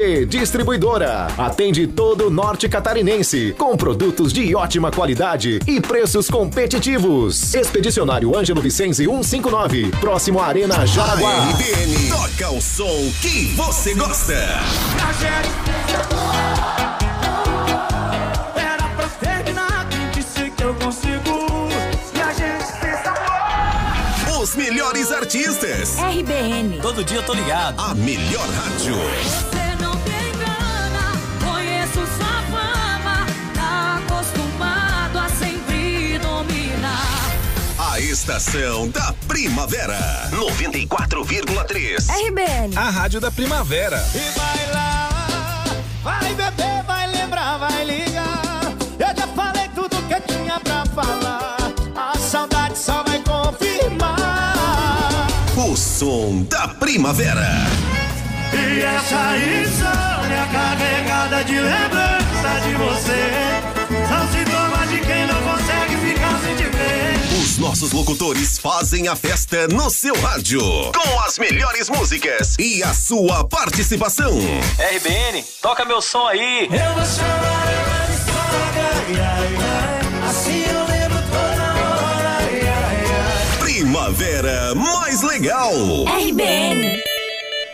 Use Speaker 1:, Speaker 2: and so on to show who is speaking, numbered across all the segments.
Speaker 1: E Distribuidora atende todo o norte catarinense com produtos de ótima qualidade e preços competitivos. Expedicionário Ângelo Vicenzi 159, próximo à Arena Jaraguá.
Speaker 2: A RBN toca o som que você gosta.
Speaker 3: Era pra terminar, disse que eu consigo? A gente tem sabor.
Speaker 2: Os melhores artistas.
Speaker 4: RBN.
Speaker 5: Todo dia eu tô ligado.
Speaker 2: A melhor rádio. Estação da primavera. 94,3.
Speaker 4: RBN.
Speaker 5: A rádio da primavera.
Speaker 3: E vai lá, vai beber, vai lembrar, vai ligar. Eu já falei tudo que tinha pra falar. A saudade só vai confirmar.
Speaker 2: O som da primavera.
Speaker 3: E essa insônia carregada de lembrança de você
Speaker 2: Os nossos locutores fazem a festa no seu rádio. Com as melhores músicas e a sua participação.
Speaker 5: RBN, toca meu som aí.
Speaker 3: Eu vou chamar ela de sogra, ai, ai, ai. Assim eu lembro toda hora, ai, ai, ai.
Speaker 2: Primavera mais legal.
Speaker 4: RBN.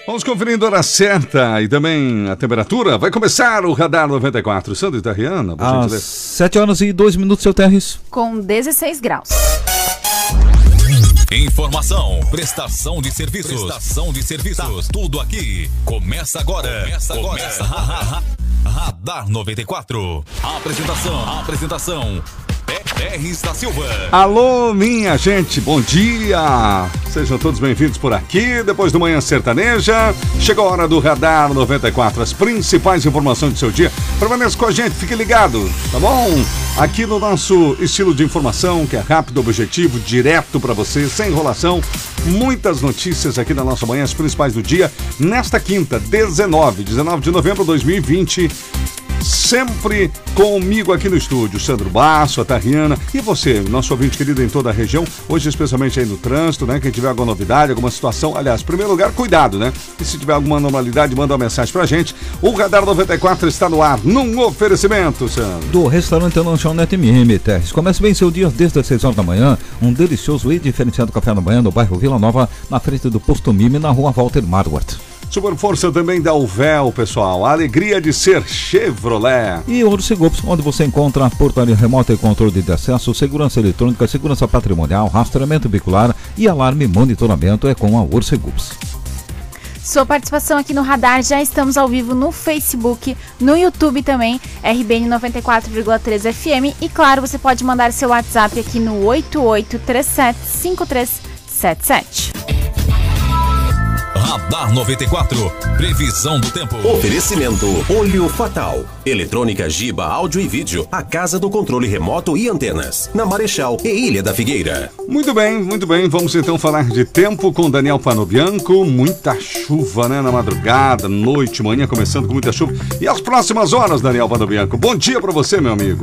Speaker 6: Vamos conferindo a hora certa e também a temperatura. Vai começar o Radar 94. Sandro Itariana, por
Speaker 7: Às
Speaker 6: gentileza.
Speaker 7: 7 horas e 2 minutos, seu Terres.
Speaker 8: com 16 graus.
Speaker 9: Informação, prestação de serviços, prestação de serviços, tudo aqui. Começa agora. Começa agora. Começa, ha, ha, ha. Radar 94. Apresentação, apresentação. Pérez da Silva.
Speaker 6: Alô, minha gente, bom dia! Sejam todos bem-vindos por aqui, depois do Manhã Sertaneja. Chegou a hora do Radar 94, as principais informações do seu dia. Permaneça com a gente, fique ligado, tá bom? Aqui no nosso estilo de informação, que é rápido, objetivo, direto para você, sem enrolação. Muitas notícias aqui na nossa manhã, as principais do dia, nesta quinta, 19, 19 de novembro de 2020. Sempre comigo aqui no estúdio, Sandro Basso, a Tariana e você, nosso ouvinte querido em toda a região, hoje especialmente aí no trânsito, né? Quem tiver alguma novidade, alguma situação, aliás, em primeiro lugar, cuidado, né? E se tiver alguma anormalidade, manda uma mensagem pra gente. O Radar 94 está no ar, num oferecimento, Sandro.
Speaker 7: Do restaurante Lanchonete MM Terres. Comece bem seu dia desde as 6 horas da manhã. Um delicioso e diferenciado café da manhã no bairro Vila Nova, na frente do Posto Mime, na rua Walter Marwart.
Speaker 6: Super força também da Uvel, pessoal. A alegria de ser Chevrolet.
Speaker 7: E Orcigopos, onde você encontra portaria remota e controle de acesso, segurança eletrônica, segurança patrimonial, rastreamento bicular e alarme e monitoramento é com a Orcigopos.
Speaker 8: Sua participação aqui no Radar, já estamos ao vivo no Facebook, no YouTube também, RBN 94,3 FM. E claro, você pode mandar seu WhatsApp aqui no 88375377.
Speaker 9: Radar 94. Previsão do tempo.
Speaker 2: Oferecimento Olho Fatal. Eletrônica Giba Áudio e Vídeo. A casa do controle remoto e antenas. Na Marechal e Ilha da Figueira.
Speaker 6: Muito bem, muito bem. Vamos então falar de tempo com Daniel Panobianco. Muita chuva, né? Na madrugada, noite, manhã, começando com muita chuva. E as próximas horas, Daniel Panobianco. Bom dia pra você, meu amigo.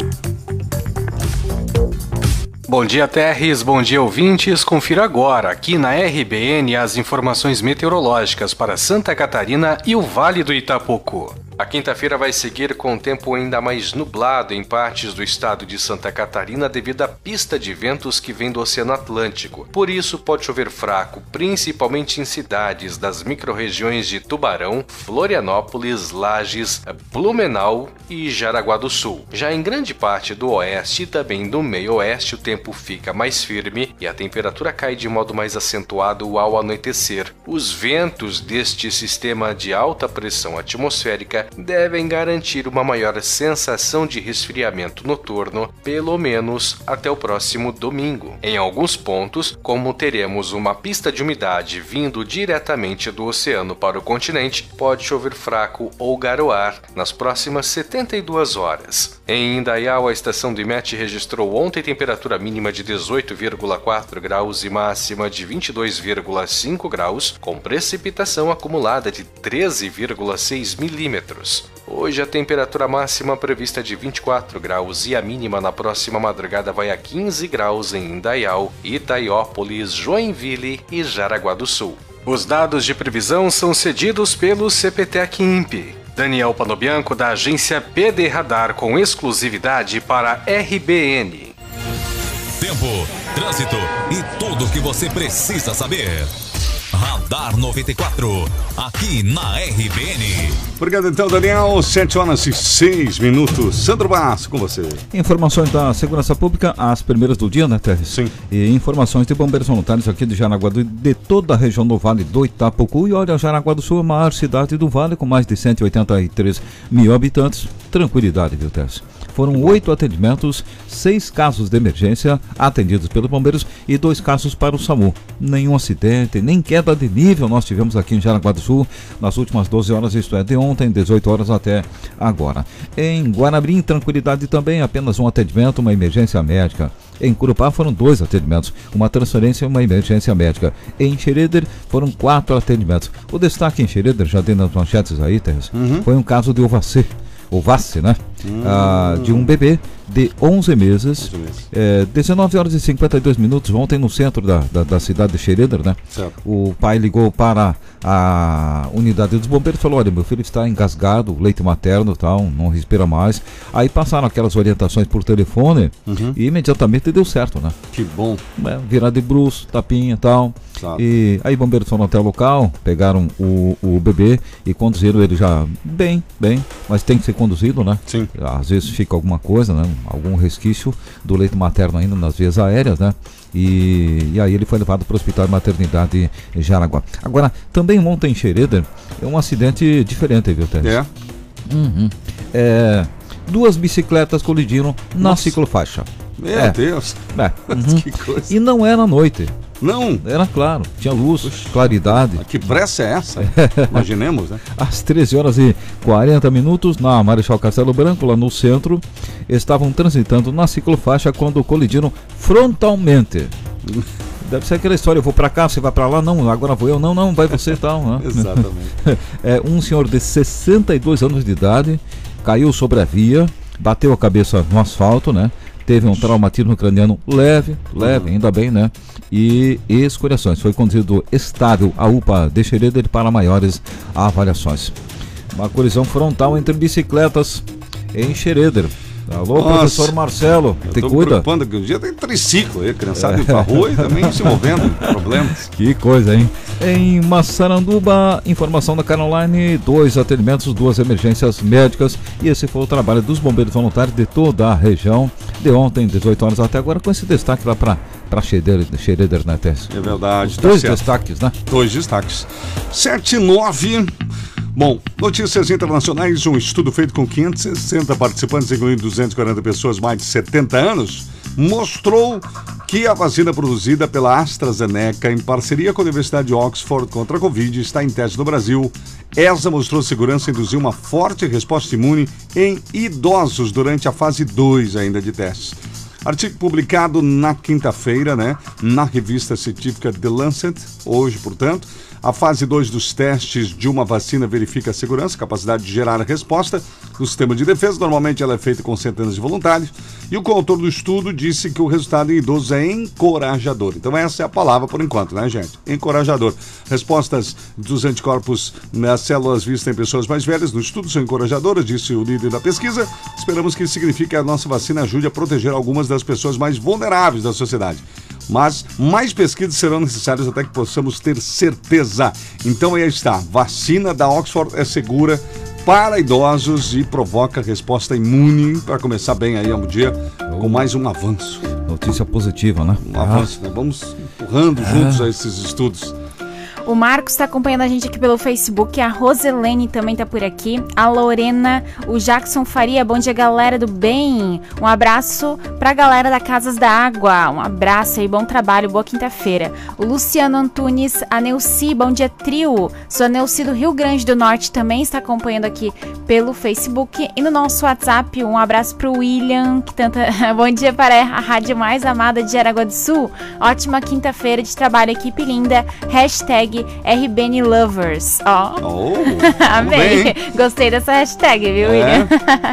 Speaker 10: Bom dia, Terres. Bom dia, ouvintes. Confira agora, aqui na RBN, as informações meteorológicas para Santa Catarina e o Vale do Itapocu. A quinta-feira vai seguir com o tempo ainda mais nublado em partes do estado de Santa Catarina devido à pista de ventos que vem do Oceano Atlântico. Por isso, pode chover fraco, principalmente em cidades das microrregiões de Tubarão, Florianópolis, Lages, Blumenau e Jaraguá do Sul. Já em grande parte do oeste e também do meio-oeste, o tempo fica mais firme e a temperatura cai de modo mais acentuado ao anoitecer. Os ventos deste sistema de alta pressão atmosférica devem garantir uma maior sensação de resfriamento noturno, pelo menos até o próximo domingo. Em alguns pontos, como teremos uma pista de umidade vindo diretamente do oceano para o continente, pode chover fraco ou garoar nas próximas 72 horas. Em Indaial, a estação do IMET registrou ontem temperatura mínima de 18,4 graus e máxima de 22,5 graus, com precipitação acumulada de 13,6 milímetros. Hoje a temperatura máxima prevista é de 24 graus e a mínima na próxima madrugada vai a 15 graus em Indaial, Itaiópolis, Joinville e Jaraguá do Sul. Os dados de previsão são cedidos pelo CPTEC INPE. Daniel Panobianco, da agência PD Radar, com exclusividade para RBN.
Speaker 9: Tempo, trânsito e tudo o que você precisa saber. Radar 94, aqui na RBN.
Speaker 6: Obrigado então, Daniel. 7 horas e 6 minutos. Sandro Basso, com você.
Speaker 7: Informações da Segurança Pública, as primeiras do dia, né, Teres?
Speaker 6: Sim.
Speaker 7: E informações de bombeiros voluntários aqui de Jaraguá do de toda a região do Vale do Itapucu. E olha, Jaraguá do Sul é a maior cidade do Vale, com mais de 183 mil habitantes. Tranquilidade, viu, Teres? Foram oito atendimentos, seis casos de emergência atendidos pelos bombeiros e dois casos para o SAMU. Nenhum acidente, nem queda de nível nós tivemos aqui em Jaraguá do Sul nas últimas 12 horas, isto é, de ontem, 18 horas até agora. Em Guanabrim, tranquilidade também, apenas um atendimento, uma emergência médica. Em Curupá foram dois atendimentos, uma transferência e uma emergência médica. Em Xereder foram quatro atendimentos. O destaque em Xereder, já dei nas manchetes aí, Terres, foi um caso de Ovacê. Ovace, né? Ah, de um bebê de 11 meses, é, 19 horas e 52 minutos, ontem no centro da, da, da cidade de Xereder, né?
Speaker 6: Certo.
Speaker 7: O pai ligou para a unidade dos bombeiros e falou: Olha, meu filho está engasgado, leite materno tal, não respira mais. Aí passaram aquelas orientações por telefone e imediatamente deu certo, né?
Speaker 6: Que bom.
Speaker 7: É, virar de bruxo, tapinha e tal.
Speaker 6: Claro.
Speaker 7: E aí bombeiros foram até o local, pegaram o, o bebê e conduziram ele já bem, bem, mas tem que ser conduzido, né?
Speaker 6: Sim.
Speaker 7: Às vezes fica alguma coisa, né? Algum resquício do leito materno ainda nas vias aéreas, né? E, e aí ele foi levado para o Hospital de Maternidade em Jaraguá. Agora, também ontem em Xereder, é um acidente diferente, viu, Tess?
Speaker 6: É.
Speaker 7: Uhum. É, duas bicicletas colidiram na
Speaker 6: Nossa.
Speaker 7: ciclofaixa.
Speaker 6: Meu
Speaker 7: É.
Speaker 6: Deus.
Speaker 7: É, uhum.
Speaker 6: Que coisa.
Speaker 7: E não era noite,
Speaker 6: Não.
Speaker 7: era claro, tinha luz, claridade.
Speaker 6: Que pressa é essa? Imaginemos, né?
Speaker 7: Às 13 horas e 40 minutos, na Marechal Castelo Branco, lá no centro, estavam transitando na ciclofaixa quando colidiram frontalmente. Deve ser aquela história, eu vou pra cá, você vai pra lá, não, agora vou eu, não, não, vai você e tal. Né?
Speaker 6: Exatamente.
Speaker 7: É, um senhor de 62 anos de idade caiu sobre a via, bateu a cabeça no asfalto, né? Teve um traumatismo craniano leve, leve, ainda bem, né? E escoriações. Foi conduzido estável à UPA de Xereder para maiores avaliações. Uma colisão frontal entre bicicletas em Xereder. Alô,
Speaker 6: Nossa.
Speaker 7: professor Marcelo,
Speaker 6: Eu
Speaker 7: te cuida.
Speaker 6: preocupando que um dia tem triciclo aí, criançada indo pra rua e também se movendo, problemas.
Speaker 7: Que coisa, hein? Em Massaranduba, informação da Caroline, dois atendimentos, duas emergências médicas. E esse foi o trabalho dos bombeiros voluntários de toda a região, de ontem, 18 horas até agora, com esse destaque lá para para Xereder, Xereder, né?
Speaker 6: É verdade.
Speaker 7: Os
Speaker 6: tá
Speaker 7: dois
Speaker 6: certo.
Speaker 7: destaques, né?
Speaker 6: Dois destaques. 7 e 9. Bom, notícias internacionais. Um estudo feito com 560 participantes, incluindo 240 pessoas mais de 70 anos, mostrou que a vacina produzida pela AstraZeneca, em parceria com a Universidade de Oxford contra a Covid, está em teste no Brasil. Essa mostrou segurança e induziu uma forte resposta imune em idosos durante a fase 2 ainda de testes. Artigo publicado na quinta-feira, né, na revista científica The Lancet, hoje, portanto. A fase 2 dos testes de uma vacina verifica a segurança, capacidade de gerar resposta do sistema de defesa. Normalmente ela é feita com centenas de voluntários. E o coautor do estudo disse que o resultado em idosos é encorajador. Então essa é a palavra por enquanto, né, gente? Encorajador. Respostas dos anticorpos nas células vistas em pessoas mais velhas no estudo são encorajadoras, disse o líder da pesquisa. Esperamos que isso signifique que a nossa vacina ajude a proteger algumas das pessoas mais vulneráveis da sociedade. Mas mais pesquisas serão necessárias até que possamos ter certeza. Então aí está, vacina da Oxford é segura para idosos e provoca resposta imune para começar bem aí ao dia com mais um avanço.
Speaker 7: Notícia positiva, né?
Speaker 6: Um avanço, né? Vamos empurrando juntos a esses estudos.
Speaker 8: O Marcos está acompanhando a gente aqui pelo Facebook, a Roselene também tá por aqui, a Lorena, o Jackson Faria, bom dia galera do bem, um abraço pra galera da Casas da Água, um abraço aí, bom trabalho, boa quinta-feira. O Luciano Antunes, a Neuci, bom dia trio, sou a Neuci do Rio Grande do Norte, também está acompanhando aqui pelo Facebook e no nosso WhatsApp, um abraço pro William, que tanta... bom dia para a rádio mais amada de Aragua do Sul, ótima quinta-feira de trabalho, equipe linda, hashtag hashtag RBN Lovers. Ó.
Speaker 6: Oh,
Speaker 8: Amei. Gostei dessa hashtag, viu,
Speaker 6: É.
Speaker 8: William?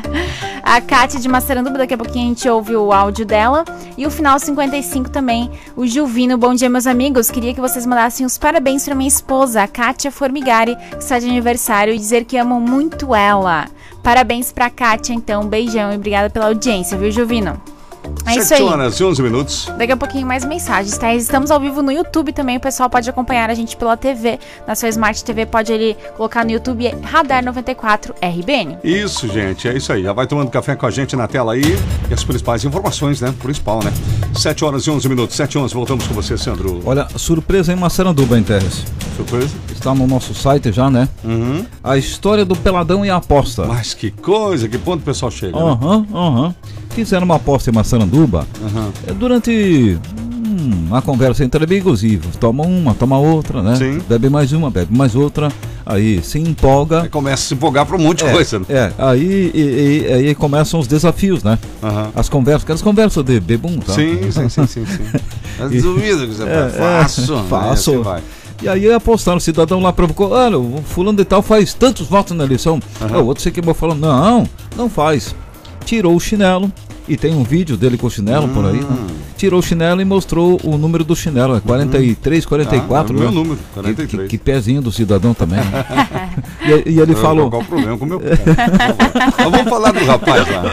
Speaker 8: a Kátia de Massaranduba, daqui a pouquinho a gente ouve o áudio dela. E o final 55 também, o Juvino. Bom dia, meus amigos. Queria que vocês mandassem os parabéns pra minha esposa, a Kátia Formigari, que está de aniversário, e dizer que amam muito ela. Parabéns pra Kátia, então. Beijão e obrigada pela audiência, viu, Juvino? É isso
Speaker 6: 7
Speaker 8: aí.
Speaker 6: horas e 11 minutos.
Speaker 8: Daqui a pouquinho mais mensagens, tá? Estamos ao vivo no YouTube também, o pessoal pode acompanhar a gente pela TV, na sua Smart TV, pode ali colocar no YouTube Radar 94 RBN.
Speaker 6: Isso, gente, é isso aí. Já vai tomando café com a gente na tela aí. E as principais informações, né? Principal, né? 7 horas e 11 minutos. 7 e 11, voltamos com você, Sandro.
Speaker 7: Olha, surpresa em Massaranduba, hein, Teres?
Speaker 6: Surpresa?
Speaker 7: Está no nosso site já, né?
Speaker 6: Uhum.
Speaker 7: A história do peladão e a aposta.
Speaker 6: Mas que coisa, que ponto o pessoal chega. né?
Speaker 7: Aham, aham. Fizeram uma aposta em Massaranduba
Speaker 6: Aham.
Speaker 7: é, durante hum, uma conversa entre amigos e toma uma, toma outra, né?
Speaker 6: Sim.
Speaker 7: Bebe mais uma, bebe mais outra, aí se empolga.
Speaker 6: Aí começa a se empolgar para um monte de
Speaker 7: É,
Speaker 6: coisa. né?
Speaker 7: é, aí, e- e- aí começam os desafios, né?
Speaker 6: Aham.
Speaker 7: As conversas, aquelas conversas de bebum, tá?
Speaker 6: Sim, sim, sim, sim, sim. Que você
Speaker 7: É,
Speaker 6: faço.
Speaker 7: é,
Speaker 6: né?
Speaker 7: faço.
Speaker 6: Assim vai.
Speaker 7: E aí apostaram, o cidadão lá provocou, olha, o fulano de tal faz tantos votos na eleição.
Speaker 6: Aham.
Speaker 7: O outro se queimou falando, não, não faz. Tirou o chinelo, e tem um vídeo dele com o chinelo por aí, né?
Speaker 6: Hum.
Speaker 7: Tirou o chinelo e mostrou o número do chinelo, é 43, 44.
Speaker 6: Ah, é o meu
Speaker 7: né?
Speaker 6: número,
Speaker 7: Que-
Speaker 6: 43.
Speaker 7: Que, que pezinho do cidadão também. né? e, e ele
Speaker 6: Qual-
Speaker 7: falou...
Speaker 6: Qual o problema com o meu pé? Mas vamos falar do rapaz lá.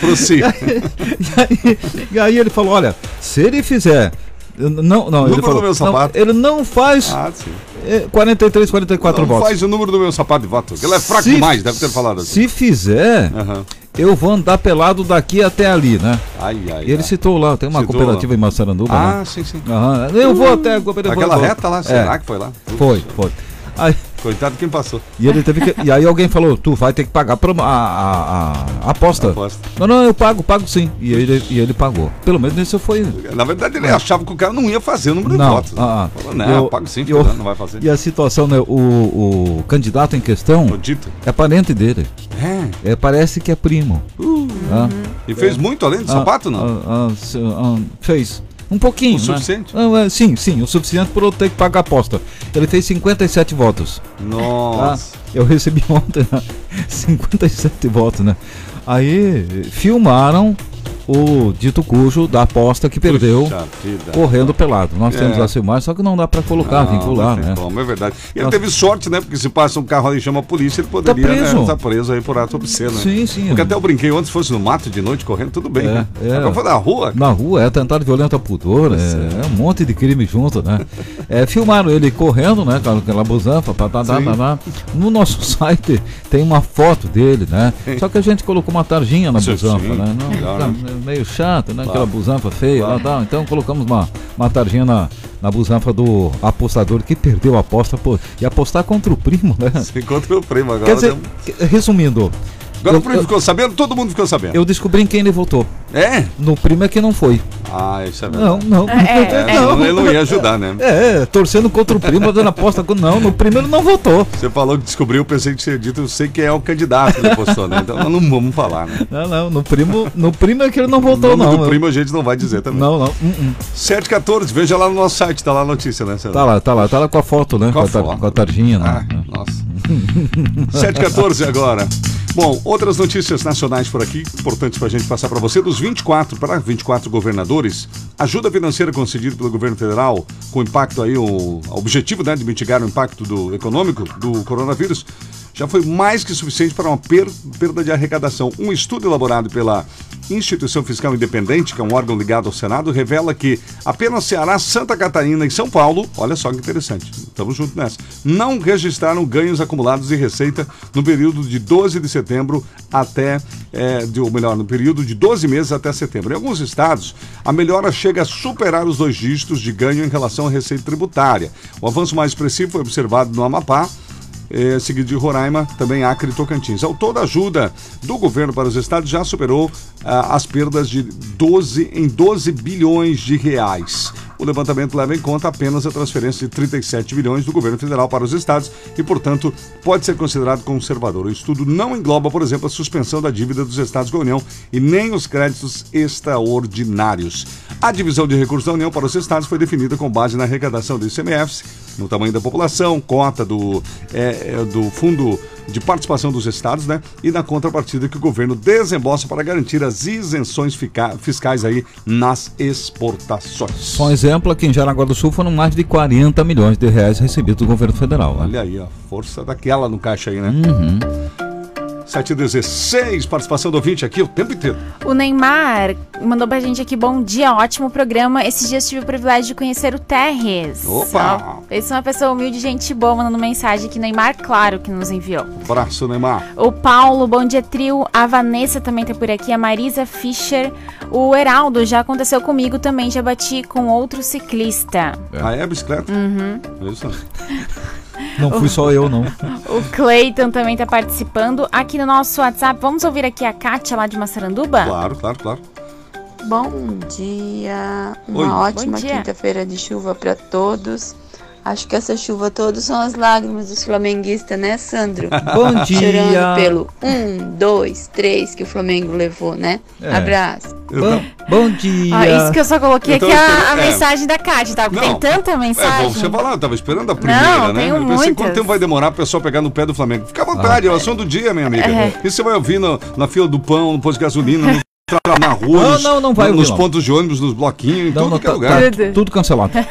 Speaker 6: Prossiga.
Speaker 7: e, aí, e aí ele falou, olha, se ele fizer... Não, não, ele
Speaker 6: Número do
Speaker 7: falou,
Speaker 6: meu
Speaker 7: não,
Speaker 6: sapato.
Speaker 7: ele não faz
Speaker 6: Ah, sim.
Speaker 7: é, 43, 44
Speaker 6: Não
Speaker 7: votos.
Speaker 6: faz o número do meu sapato de voto. Ele é fraco
Speaker 7: Se-
Speaker 6: demais, deve ter falado assim.
Speaker 7: Se fizer,
Speaker 6: Aham.
Speaker 7: Eu vou andar pelado daqui até ali, né?
Speaker 6: Ai, ai,
Speaker 7: E ele
Speaker 6: ai.
Speaker 7: citou lá, tem uma
Speaker 6: Citou
Speaker 7: cooperativa em Massaranduba.
Speaker 6: Ah,
Speaker 7: né?
Speaker 6: sim, sim.
Speaker 7: Aham, Eu vou até a cooperativa.
Speaker 6: Aquela reta lá,
Speaker 7: É,
Speaker 6: será que foi lá?
Speaker 7: Foi, foi. Aí,
Speaker 6: Coitado de quem passou.
Speaker 7: e, ele teve que, e aí alguém falou, tu vai ter que pagar a, a, a- aposta.
Speaker 6: Aposta.
Speaker 7: Não, não, eu pago, pago sim. E ele, e ele pagou. Pelo menos isso foi.
Speaker 6: Na verdade, ele achava que o cara não ia fazer o número de
Speaker 7: Não,
Speaker 6: votos. né?
Speaker 7: ah, ah.
Speaker 6: Falou, não,
Speaker 7: Eu-
Speaker 6: pago sim,
Speaker 7: eu-
Speaker 6: não vai fazer.
Speaker 7: E a situação, né? O, o candidato em questão é parente dele.
Speaker 6: É.
Speaker 7: É, parece que é primo. Ah.
Speaker 6: E fez muito além do
Speaker 7: Ah,
Speaker 6: sapato, não?
Speaker 7: ah, ah, fez. Um pouquinho.
Speaker 6: O
Speaker 7: né?
Speaker 6: suficiente?
Speaker 7: Ah, é, sim, sim, o suficiente para eu ter que pagar a aposta. Ele fez 57 votos.
Speaker 6: Nossa.
Speaker 7: Eu recebi ontem né? 57 votos, né? Aí filmaram o dito cujo da aposta que perdeu
Speaker 6: Puxa
Speaker 7: correndo pelado. Nós
Speaker 6: É.
Speaker 7: temos a filmagem, só que não dá para colocar,
Speaker 6: Não,
Speaker 7: vincular,
Speaker 6: não
Speaker 7: né?
Speaker 6: como, é verdade. Ele
Speaker 7: Nossa.
Speaker 6: teve sorte, né? Porque se passa um carro ali e chama a polícia, ele poderia
Speaker 7: Tá preso.
Speaker 6: né, estar preso aí por ato obsceno. né?
Speaker 7: Sim, sim.
Speaker 6: Porque até eu brinquei ontem, se fosse no mato de noite correndo, tudo bem,
Speaker 7: É,
Speaker 6: né?
Speaker 7: é.
Speaker 6: Agora foi na rua.
Speaker 7: Na rua, é atentado violento a pudor, é, é um monte de crime junto, né? É, filmaram ele correndo, né, com aquela busanfa, tá, tá, tá, tá. no nosso site tem uma foto dele, né? Só que a gente colocou uma tarjinha na busanfa, né? Não,
Speaker 6: claro.
Speaker 7: Meio chato, né? Aquela busanfa feia,
Speaker 6: Claro.
Speaker 7: lá, tal. então colocamos uma, uma tarjinha na, na busanfa do apostador que perdeu a aposta, e apostar contra o primo, né?
Speaker 6: Você encontra o primo agora.
Speaker 7: Quer dizer,
Speaker 6: né?
Speaker 7: resumindo,
Speaker 6: Agora
Speaker 7: eu-
Speaker 6: o primo
Speaker 7: eu-
Speaker 6: ficou sabendo, todo mundo ficou sabendo.
Speaker 7: eu descobri em quem ele votou.
Speaker 6: É?
Speaker 7: No primo é que não foi.
Speaker 6: Ah, isso é
Speaker 7: Não,
Speaker 6: verdade.
Speaker 7: não,
Speaker 6: É, não, ele não ia ajudar, né?
Speaker 7: É, torcendo contra o primo, dando aposta. com- Não, no primeiro não votou.
Speaker 6: Você falou que descobriu, eu pensei que tinha dito, eu sei quem é o candidato que postou, né? Então não vamos falar, né?
Speaker 7: Não, não, no primo, no primo é que ele não votou, não.
Speaker 6: do primo a gente não vai dizer também.
Speaker 7: Não, não. hum, hum.
Speaker 6: 714, veja lá no nosso site, tá lá a notícia, né?
Speaker 7: Tá lá, tá lá, tá lá com a foto, né?
Speaker 6: Com a
Speaker 7: a, tar-
Speaker 6: foto.
Speaker 7: com a tarjinha,
Speaker 6: Ah,
Speaker 7: né?
Speaker 6: nossa. 714 agora. Bom, outras notícias nacionais por aqui, importantes para a gente passar para você. Dos 24 para 24 governadores, ajuda financeira concedida pelo governo federal, com impacto aí, o objetivo né, de mitigar o impacto do, econômico do coronavírus, já foi mais que suficiente para uma per- perda de arrecadação. Um estudo elaborado pela Instituição Fiscal Independente, que é um órgão ligado ao Senado, revela que apenas Ceará, Santa Catarina e São Paulo, olha só que interessante, estamos juntos nessa, não registraram ganhos acumulados de receita no período de 12 de setembro até, é, de, ou melhor, no período de 12 meses até setembro. Em alguns estados, a melhora chega a superar os dois dígitos de ganho em relação à receita tributária. O avanço mais expressivo foi observado no Amapá, eh, seguido de Roraima, também Acre e Tocantins. Ao todo, a ajuda do governo para os estados já superou as perdas de 12 em 12 bilhões de reais. O levantamento leva em conta apenas a transferência de 37 bilhões do governo federal para os estados e, portanto, pode ser considerado conservador. O estudo não engloba, por exemplo, a suspensão da dívida dos estados com a União e nem os créditos extraordinários. A divisão de recursos da União para os estados foi definida com base na arrecadação do ICMS no tamanho da população, cota do, é, é, do fundo de participação dos estados, né? E na contrapartida que o governo desembolsa para garantir as isenções fica- fiscais aí nas exportações.
Speaker 7: Só um exemplo, aqui em Jaraguá do Sul foram mais de 40 milhões de reais recebidos do governo federal. Né?
Speaker 6: Olha aí, ó, força daquela no caixa aí, né?
Speaker 7: Uhum.
Speaker 6: 716, participação do ouvinte aqui o tempo inteiro.
Speaker 8: O Neymar mandou pra gente aqui, bom dia, ótimo programa. Esses dias tive o privilégio de conhecer o Terres.
Speaker 6: Opa!
Speaker 8: Ó, Esse é uma pessoa humilde, gente boa, mandando mensagem aqui. Neymar, claro que nos enviou.
Speaker 6: Abraço, Neymar.
Speaker 8: O Paulo, bom dia, trio. A Vanessa também tá por aqui. A Marisa Fischer. O Heraldo, já aconteceu comigo também. Já bati com outro ciclista.
Speaker 6: Ah, é bicicleta?
Speaker 8: Uhum.
Speaker 6: Isso.
Speaker 7: Não fui só eu, não.
Speaker 8: O Cleiton também tá participando. Aqui no nosso WhatsApp, vamos ouvir aqui a Kátia lá de Massaranduba?
Speaker 6: Claro, claro, claro.
Speaker 11: Bom dia, uma
Speaker 6: Oi.
Speaker 11: ótima quinta-feira de chuva para todos. Acho que essa chuva todos são as lágrimas dos flamenguistas, né, Sandro?
Speaker 7: Bom dia.
Speaker 11: Chorando pelo um, dois, três que o Flamengo levou, né?
Speaker 7: É.
Speaker 11: Abraço.
Speaker 7: Bom, bom dia.
Speaker 8: Ó, isso que eu só coloquei
Speaker 6: Eu
Speaker 8: aqui a, a
Speaker 6: esperando- é.
Speaker 8: mensagem da Kátia, tá? Porque
Speaker 6: Não,
Speaker 8: tem tanta
Speaker 6: É
Speaker 8: mensagem.
Speaker 6: bom você falar, eu tava esperando a primeira,
Speaker 8: Não,
Speaker 6: né?
Speaker 8: tenho
Speaker 6: eu pensei
Speaker 8: muitas.
Speaker 6: quanto tempo vai demorar pro pessoal pegar no pé do Flamengo. Fica à vontade, é o assunto do dia, minha amiga.
Speaker 8: É.
Speaker 6: Isso você vai ouvir no- na fila do pão, no posto de gasolina, no, na rua,
Speaker 7: Não,
Speaker 6: nos,
Speaker 7: não, não vai
Speaker 6: nos
Speaker 7: ouvir, não.
Speaker 6: pontos de ônibus, nos bloquinhos, em
Speaker 7: Não,
Speaker 6: tudo
Speaker 7: não,
Speaker 6: que é
Speaker 7: tá-
Speaker 6: lugar.
Speaker 7: tá
Speaker 8: Tudo.
Speaker 7: tudo cancelado.
Speaker 6: É,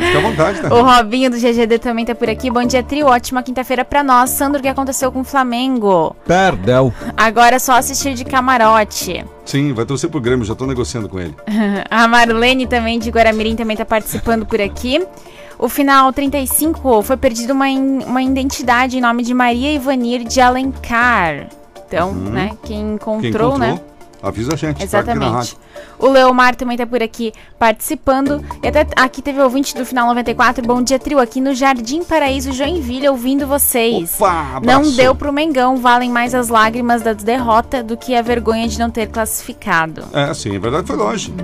Speaker 6: fica à vontade, né?
Speaker 8: O Robinho do GGD também tá por aqui. Bom dia, trio. Ótima quinta-feira pra nós. Sandro, o que aconteceu com o Flamengo?
Speaker 7: Perdeu.
Speaker 8: Agora é só assistir de camarote.
Speaker 6: Sim, vai torcer pro Grêmio, já tô negociando com ele.
Speaker 8: A Marlene também de Guaramirim também tá participando por aqui. O final 35 foi perdido uma, in- uma identidade em nome de Maria Ivanir de Alencar. Então, né, quem encontrou,
Speaker 6: Quem encontrou,
Speaker 8: né?
Speaker 6: Avisa a gente.
Speaker 8: Exatamente. O Leomar também tá por aqui participando. E até aqui teve ouvinte do final 94. Bom dia, trio, aqui no Jardim Paraíso Joinville, ouvindo vocês.
Speaker 6: Opa,
Speaker 8: Não deu pro Mengão, valem mais as lágrimas da derrota do que a vergonha de não ter classificado.
Speaker 6: É, sim, é verdade, foi longe.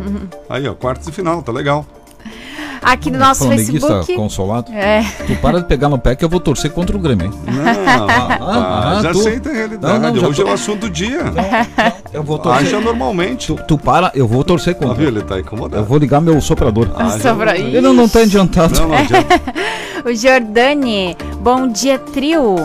Speaker 6: Aí, ó, quartos de final, tá legal.
Speaker 8: Aqui no nosso
Speaker 7: Flamenguista
Speaker 8: Facebook.
Speaker 7: consolado.
Speaker 8: É.
Speaker 7: Tu para de pegar no pé que eu vou torcer contra o Grêmio, hein?
Speaker 6: Não,
Speaker 7: ah,
Speaker 6: já
Speaker 7: tu-
Speaker 6: aceita a realidade.
Speaker 7: Não, não, já
Speaker 6: Hoje é
Speaker 7: tô-
Speaker 6: o assunto do dia.
Speaker 7: Eu vou torcer.
Speaker 6: Acha normalmente.
Speaker 7: Tu, tu para, eu vou torcer
Speaker 6: Tá
Speaker 7: contra.
Speaker 6: vendo? Ele tá incomodado.
Speaker 7: Eu vou ligar meu soprador.
Speaker 6: Ah,
Speaker 8: Só pra isso.
Speaker 7: Ele não tá adiantado.
Speaker 6: Não, não adianta.
Speaker 8: O Jordani, bom dia, trio.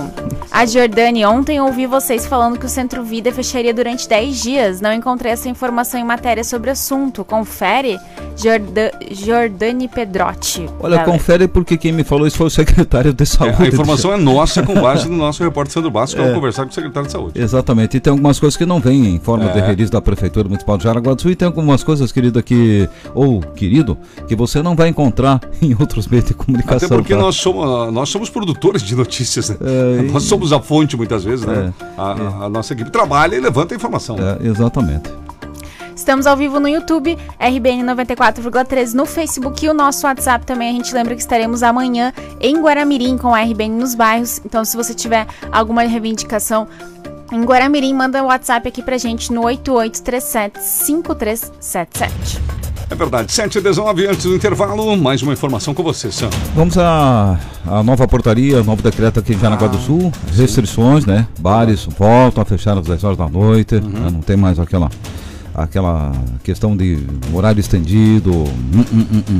Speaker 8: A Jordani, ontem ouvi vocês falando que o Centro Vida fecharia durante 10 dias. Não encontrei essa informação em matéria sobre o assunto. Confere? Jorda Jordani Pedrotti.
Speaker 7: Olha,
Speaker 8: Galera.
Speaker 7: confere porque quem me falou isso foi o secretário de
Speaker 6: É,
Speaker 7: saúde.
Speaker 6: a informação é nossa com base no nosso repórter Sandro Bastos, que
Speaker 7: É.
Speaker 6: vamos conversar com o secretário de saúde.
Speaker 7: Exatamente, e tem algumas coisas que não vêm em forma de
Speaker 6: É.
Speaker 7: release da Prefeitura Municipal de Jaraguá do Sul e tem algumas coisas, querido, que, ou querido, que você não vai encontrar em outros meios de comunicação.
Speaker 6: Até porque
Speaker 7: tá?
Speaker 6: nós somos, nós somos produtores de notícias, né?
Speaker 7: É,
Speaker 6: Nós somos a fonte muitas vezes, né?
Speaker 7: É,
Speaker 6: A, a nossa equipe trabalha e levanta a informação.
Speaker 7: É, exatamente.
Speaker 8: Estamos ao vivo no YouTube, RBN 94,3 no Facebook e o nosso WhatsApp também. A gente lembra que estaremos amanhã em Guaramirim com a RBN nos bairros. Então, se você tiver alguma reivindicação em Guaramirim, manda o WhatsApp aqui pra gente no 8837-5377.
Speaker 6: É verdade. 7 e 19 antes do intervalo, mais uma informação com você, Sam.
Speaker 7: Vamos à, à nova portaria, novo decreto aqui em Jaraguá
Speaker 6: Ah,
Speaker 7: do Sul, restrições, né? Bares voltam a fechar às 10 horas da noite,
Speaker 6: Uhum.
Speaker 7: né? não tem mais aquela aquela questão de horário estendido. hum, hum, hum, hum.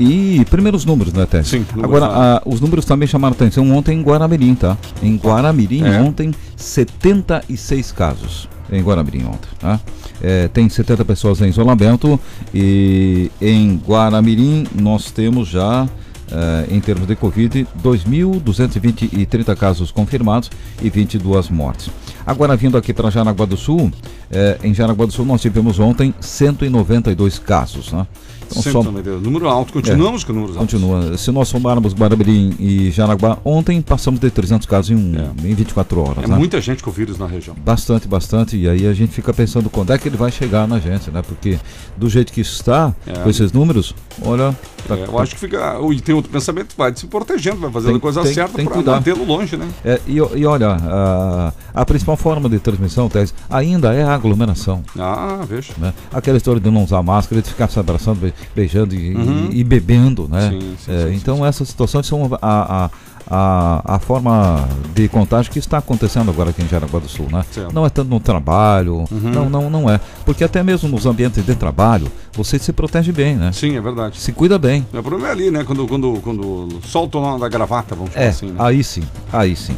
Speaker 7: E primeiros números, né, Tess?
Speaker 6: Sim, números
Speaker 7: Agora,
Speaker 6: lá.
Speaker 7: ah, os números também chamaram atenção ontem em Guaramirim, tá? Em Guaramirim,
Speaker 6: É.
Speaker 7: ontem, 76 casos. Em Guaramirim ontem, tá? É, tem 70 pessoas em isolamento e em Guaramirim nós temos já, eh, em termos de Covid, 2.230 casos confirmados e 22 mortes. Agora, vindo aqui para Jaraguá do Sul, eh, em Jaraguá do Sul nós tivemos ontem 192 casos, né? Então, só-
Speaker 6: 192. Número alto, continuamos com números altos.
Speaker 7: Continua. Se nós somarmos Guaramirim e Jaraguá, ontem passamos de 300 casos em, um, em 24 horas.
Speaker 6: É
Speaker 7: né?
Speaker 6: muita gente com vírus na região.
Speaker 7: Bastante, bastante. E aí a gente fica pensando quando é que ele vai chegar na gente, né? Porque do jeito que está,
Speaker 6: É.
Speaker 7: com esses números, olha. tá-
Speaker 6: É, eu acho que fica. E tem outro pensamento, vai se protegendo, vai fazendo
Speaker 7: Tem-
Speaker 6: a coisa
Speaker 7: tem-
Speaker 6: certa para mantê-lo longe, né?
Speaker 7: É, e, e olha, a, a principal forma de transmissão, Tess, ainda é a aglomeração.
Speaker 6: Ah, veja.
Speaker 7: Né? Aquela história de não usar máscara, de ficar se abraçando, be- beijando e,
Speaker 6: Uhum.
Speaker 7: e- e bebendo, né?
Speaker 6: Sim, sim,
Speaker 7: É,
Speaker 6: sim,
Speaker 7: então essas situações são a, a- a, a forma de contágio que está acontecendo agora aqui em Jaraguá do Sul, né?
Speaker 6: Certo.
Speaker 7: Não é tanto no trabalho,
Speaker 6: Uhum.
Speaker 7: não, não, não é. Porque até mesmo nos ambientes de trabalho, você se protege bem, né?
Speaker 6: Sim, é verdade.
Speaker 7: Se cuida bem.
Speaker 6: O problema é ali, né? Quando, quando, quando solta o nome da gravata, vamos falar
Speaker 7: É,
Speaker 6: assim, né?
Speaker 7: aí sim, aí sim.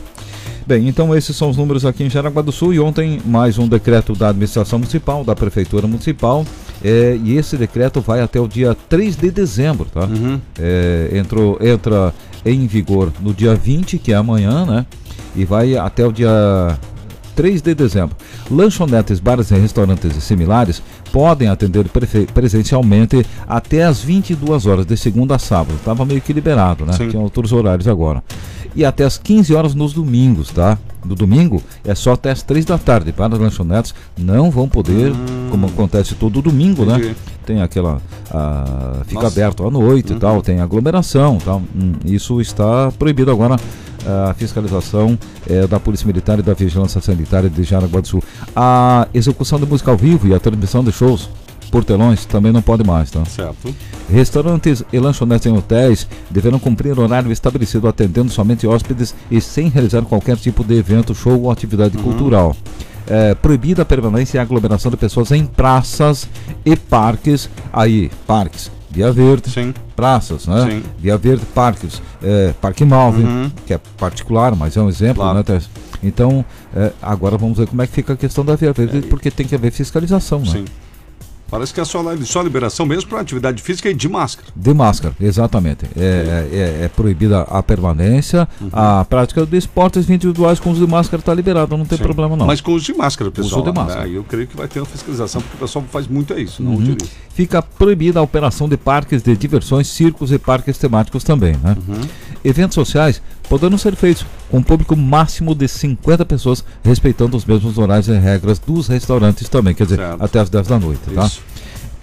Speaker 7: Bem, então esses são os números aqui em Jaraguá do Sul e ontem mais um decreto da administração municipal, da prefeitura municipal, é, e esse decreto vai até o dia 3 de dezembro, tá?
Speaker 6: Uhum.
Speaker 7: É, entrou, entra em vigor no dia 20, que é amanhã, né? E vai até o dia 3 de dezembro. Lanchonetes, bares e restaurantes e similares podem atender presencialmente até às 22 horas, de segunda a sábado. Estava meio que liberado, né?
Speaker 6: Sim.
Speaker 7: Tinha outros horários agora. E até às 15 horas nos domingos, tá? No domingo é só até às 3 da tarde. Para os lanchonetes não vão poder, como acontece todo domingo, né?
Speaker 6: Entendi.
Speaker 7: Tem aquela. ah, fica
Speaker 6: Nossa.
Speaker 7: aberto à noite e tal, tem aglomeração tal. Hum, isso está proibido agora. A fiscalização eh, da Polícia Militar e da Vigilância Sanitária de Jaraguá do Sul. A execução de música ao vivo e a transmissão de shows por telões também não pode mais, tá?
Speaker 6: Certo.
Speaker 7: Restaurantes e lanchonetes em hotéis deverão cumprir horário estabelecido atendendo somente hóspedes e sem realizar qualquer tipo de evento, show ou atividade cultural. É, proibida a permanência e aglomeração de pessoas em praças e parques. Aí, parques, Via Verde,
Speaker 6: Sim.
Speaker 7: praças, né?
Speaker 6: Sim.
Speaker 7: Via Verde, parques, é, Parque Móvel,
Speaker 6: Uhum.
Speaker 7: que é particular, mas é um exemplo,
Speaker 6: Claro.
Speaker 7: né? Então, é, agora vamos ver como é que fica a questão da Via Verde, porque tem que haver fiscalização, né?
Speaker 6: Sim. Parece que é só, só liberação mesmo para atividade física e de máscara.
Speaker 7: De máscara, exatamente. É, é- é proibida a permanência,
Speaker 6: Uhum.
Speaker 7: a prática de esportes individuais com uso de máscara está liberada, não tem
Speaker 6: Sim.
Speaker 7: problema não.
Speaker 6: Mas com uso de máscara, pessoal.
Speaker 7: Uso de
Speaker 6: né?
Speaker 7: máscara.
Speaker 6: Aí eu creio que vai ter uma fiscalização, porque o pessoal faz muito é isso, não
Speaker 7: Uhum. Fica proibida a operação de parques de diversões, circos e parques temáticos também, né?
Speaker 6: Uhum.
Speaker 7: Eventos sociais poderão ser feitos com um público máximo de 50 pessoas, respeitando os mesmos horários e regras dos restaurantes também, quer dizer,
Speaker 6: Certo.
Speaker 7: até as 10 da noite, tá?
Speaker 6: Isso.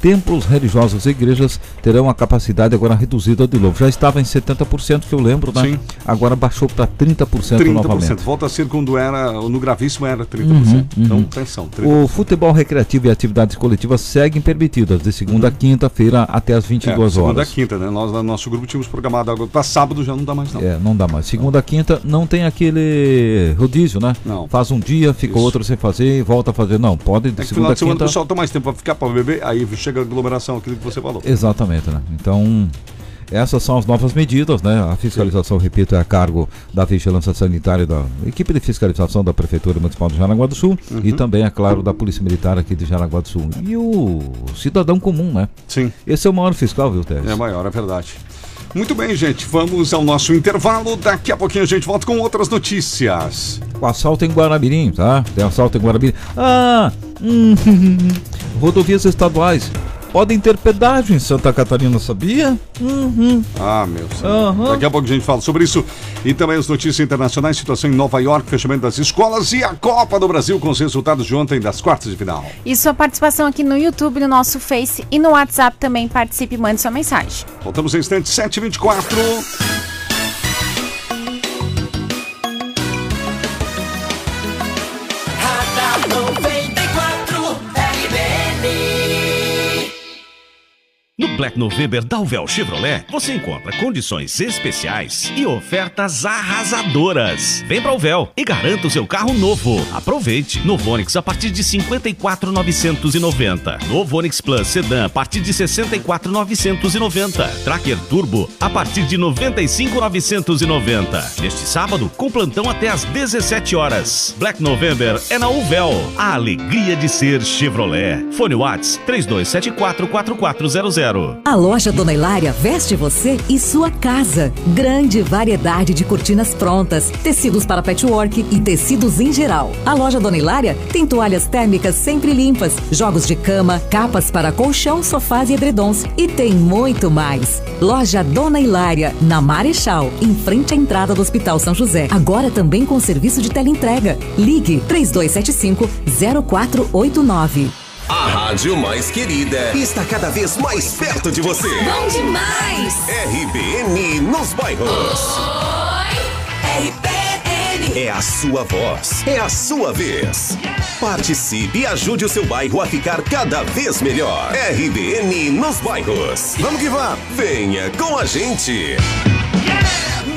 Speaker 7: Templos religiosos e igrejas terão a capacidade agora reduzida de novo. Já estava em 70%, que eu lembro, né?
Speaker 6: Sim.
Speaker 7: Agora baixou para 30%,
Speaker 6: 30%.
Speaker 7: novamente.
Speaker 6: Volta a ser quando era, no gravíssimo era 30%.
Speaker 7: Uhum,
Speaker 6: Então,
Speaker 7: uhum.
Speaker 6: atenção, 30%.
Speaker 7: O futebol recreativo e atividades coletivas seguem permitidas de segunda a quinta-feira até as 22
Speaker 6: Uhum. É, segunda
Speaker 7: horas.
Speaker 6: a quinta, né? Nós, no nosso grupo, tínhamos programado agora para sábado, já não dá mais não.
Speaker 7: É, não dá mais. Segunda a quinta não tem aquele rodízio, né?
Speaker 6: Não.
Speaker 7: Faz um dia, fica
Speaker 6: Isso.
Speaker 7: outro sem fazer e volta a fazer. Não, pode de
Speaker 6: É que no
Speaker 7: segunda a
Speaker 6: de semana o
Speaker 7: quinta.
Speaker 6: pessoal tem mais tempo para ficar para beber, aí chega a aglomeração, aquilo que você falou.
Speaker 7: Exatamente, né? Então, essas são as novas medidas, né? A fiscalização, repito, é a cargo da Vigilância Sanitária, da equipe de fiscalização da Prefeitura Municipal de Jaraguá do Sul
Speaker 6: Uhum.
Speaker 7: e também, é claro, da Polícia Militar aqui de Jaraguá do Sul. E o cidadão comum, né?
Speaker 6: Sim.
Speaker 7: Esse é o maior fiscal, viu, Teres?
Speaker 6: É maior, é verdade. Muito bem, gente. Vamos ao nosso intervalo. Daqui a pouquinho a gente volta com outras notícias.
Speaker 7: O assalto em Guaramirim, tá? Tem assalto em Guaramirim. Ah! hum, rodovias estaduais podem ter pedágio em Santa Catarina, sabia? Uhum.
Speaker 6: Ah, meu senhor.
Speaker 7: Aham.
Speaker 6: Daqui a pouco a gente fala sobre isso. E também as notícias internacionais, situação em Nova York, fechamento das escolas e a Copa do Brasil com os resultados de ontem das quartas de final.
Speaker 8: E sua participação aqui no YouTube, no nosso Face e no WhatsApp também. Participe e mande sua mensagem.
Speaker 6: Voltamos em instantes, 7h24.
Speaker 12: Black November da Uvel Chevrolet, você encontra condições especiais e ofertas arrasadoras. Vem pra Uvel e garanta o seu carro novo. Aproveite. Novo Onix a partir de 54,990. Novo Onix Plus Sedan a partir de 64,990. Tracker Turbo a partir de 95,990. Neste sábado, com plantão até às 17 horas. Black November é na Uvel. A alegria de ser Chevrolet. Fone Whats 3274 4400.
Speaker 13: A loja Dona Hilária veste você e sua casa. Grande variedade de cortinas prontas, tecidos para patchwork e tecidos em geral. A loja Dona Hilária tem toalhas térmicas sempre limpas, jogos de cama, capas para colchão, sofás e edredons. E tem muito mais. Loja Dona Hilária, na Marechal, em frente à entrada do Hospital São José. Agora também com serviço de teleentrega. Ligue 3275 0489.
Speaker 2: A rádio mais querida está cada vez mais perto de você.
Speaker 4: Bom demais!
Speaker 2: RBN nos bairros.
Speaker 4: RBN.
Speaker 2: É a sua voz, é a sua vez. Participe e ajude o seu bairro a ficar cada vez melhor. RBN nos bairros. Vamos que vamos! Venha com a gente!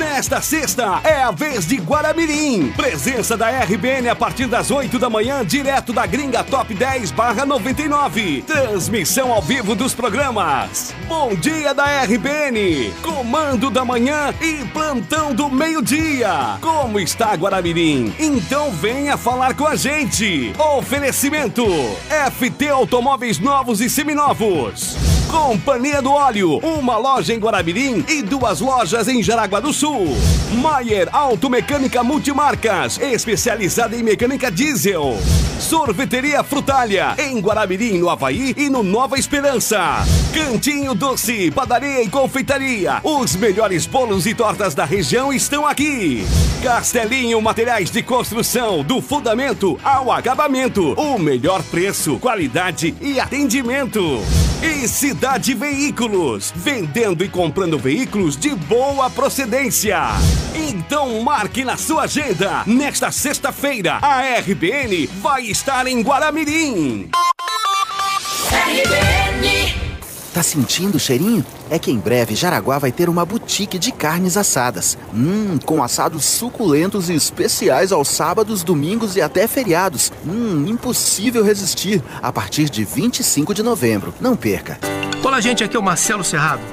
Speaker 14: Nesta sexta é a vez de Guaramirim. Presença da RBN a partir das 8 da manhã, direto da Gringa Top 10 barra 99. Transmissão ao vivo dos programas. Bom dia da RBN. Comando da manhã e plantão do meio-dia. Como está Guaramirim? Então venha falar com a gente. Oferecimento FT Automóveis Novos e Seminovos. Companhia do Óleo, uma loja em Guaramirim e duas lojas em Jaraguá do Sul. Maier Automecânica Multimarcas, especializada em mecânica diesel. Sorveteria Frutália, em Guaramirim, no Havaí e no Nova Esperança. Cantinho Doce, Padaria e Confeitaria. Os melhores bolos e tortas da região estão aqui. Castelinho Materiais de Construção, do fundamento ao acabamento. O melhor preço, qualidade e atendimento. E Cidade Veículos, vendendo e comprando veículos de boa procedência. Então marque na sua agenda. Nesta sexta-feira, a RBN vai estar em Guaramirim.
Speaker 15: Tá sentindo o cheirinho? É que em breve Jaraguá vai ter uma boutique de carnes assadas. Hum, com assados suculentos e especiais aos sábados, domingos e até feriados. Hum, impossível resistir. A partir de 25 de novembro. Não perca.
Speaker 16: Olá, gente, aqui é o Marcelo Serrado.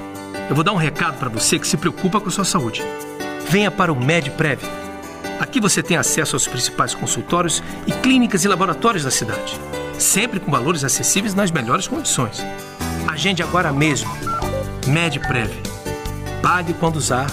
Speaker 16: Eu vou dar um recado para você que se preocupa com sua saúde. Venha para o MedPrev. Aqui você tem acesso aos principais consultórios e clínicas e laboratórios da cidade, sempre com valores acessíveis nas melhores condições. Agende agora mesmo. MedPrev. Pague quando usar.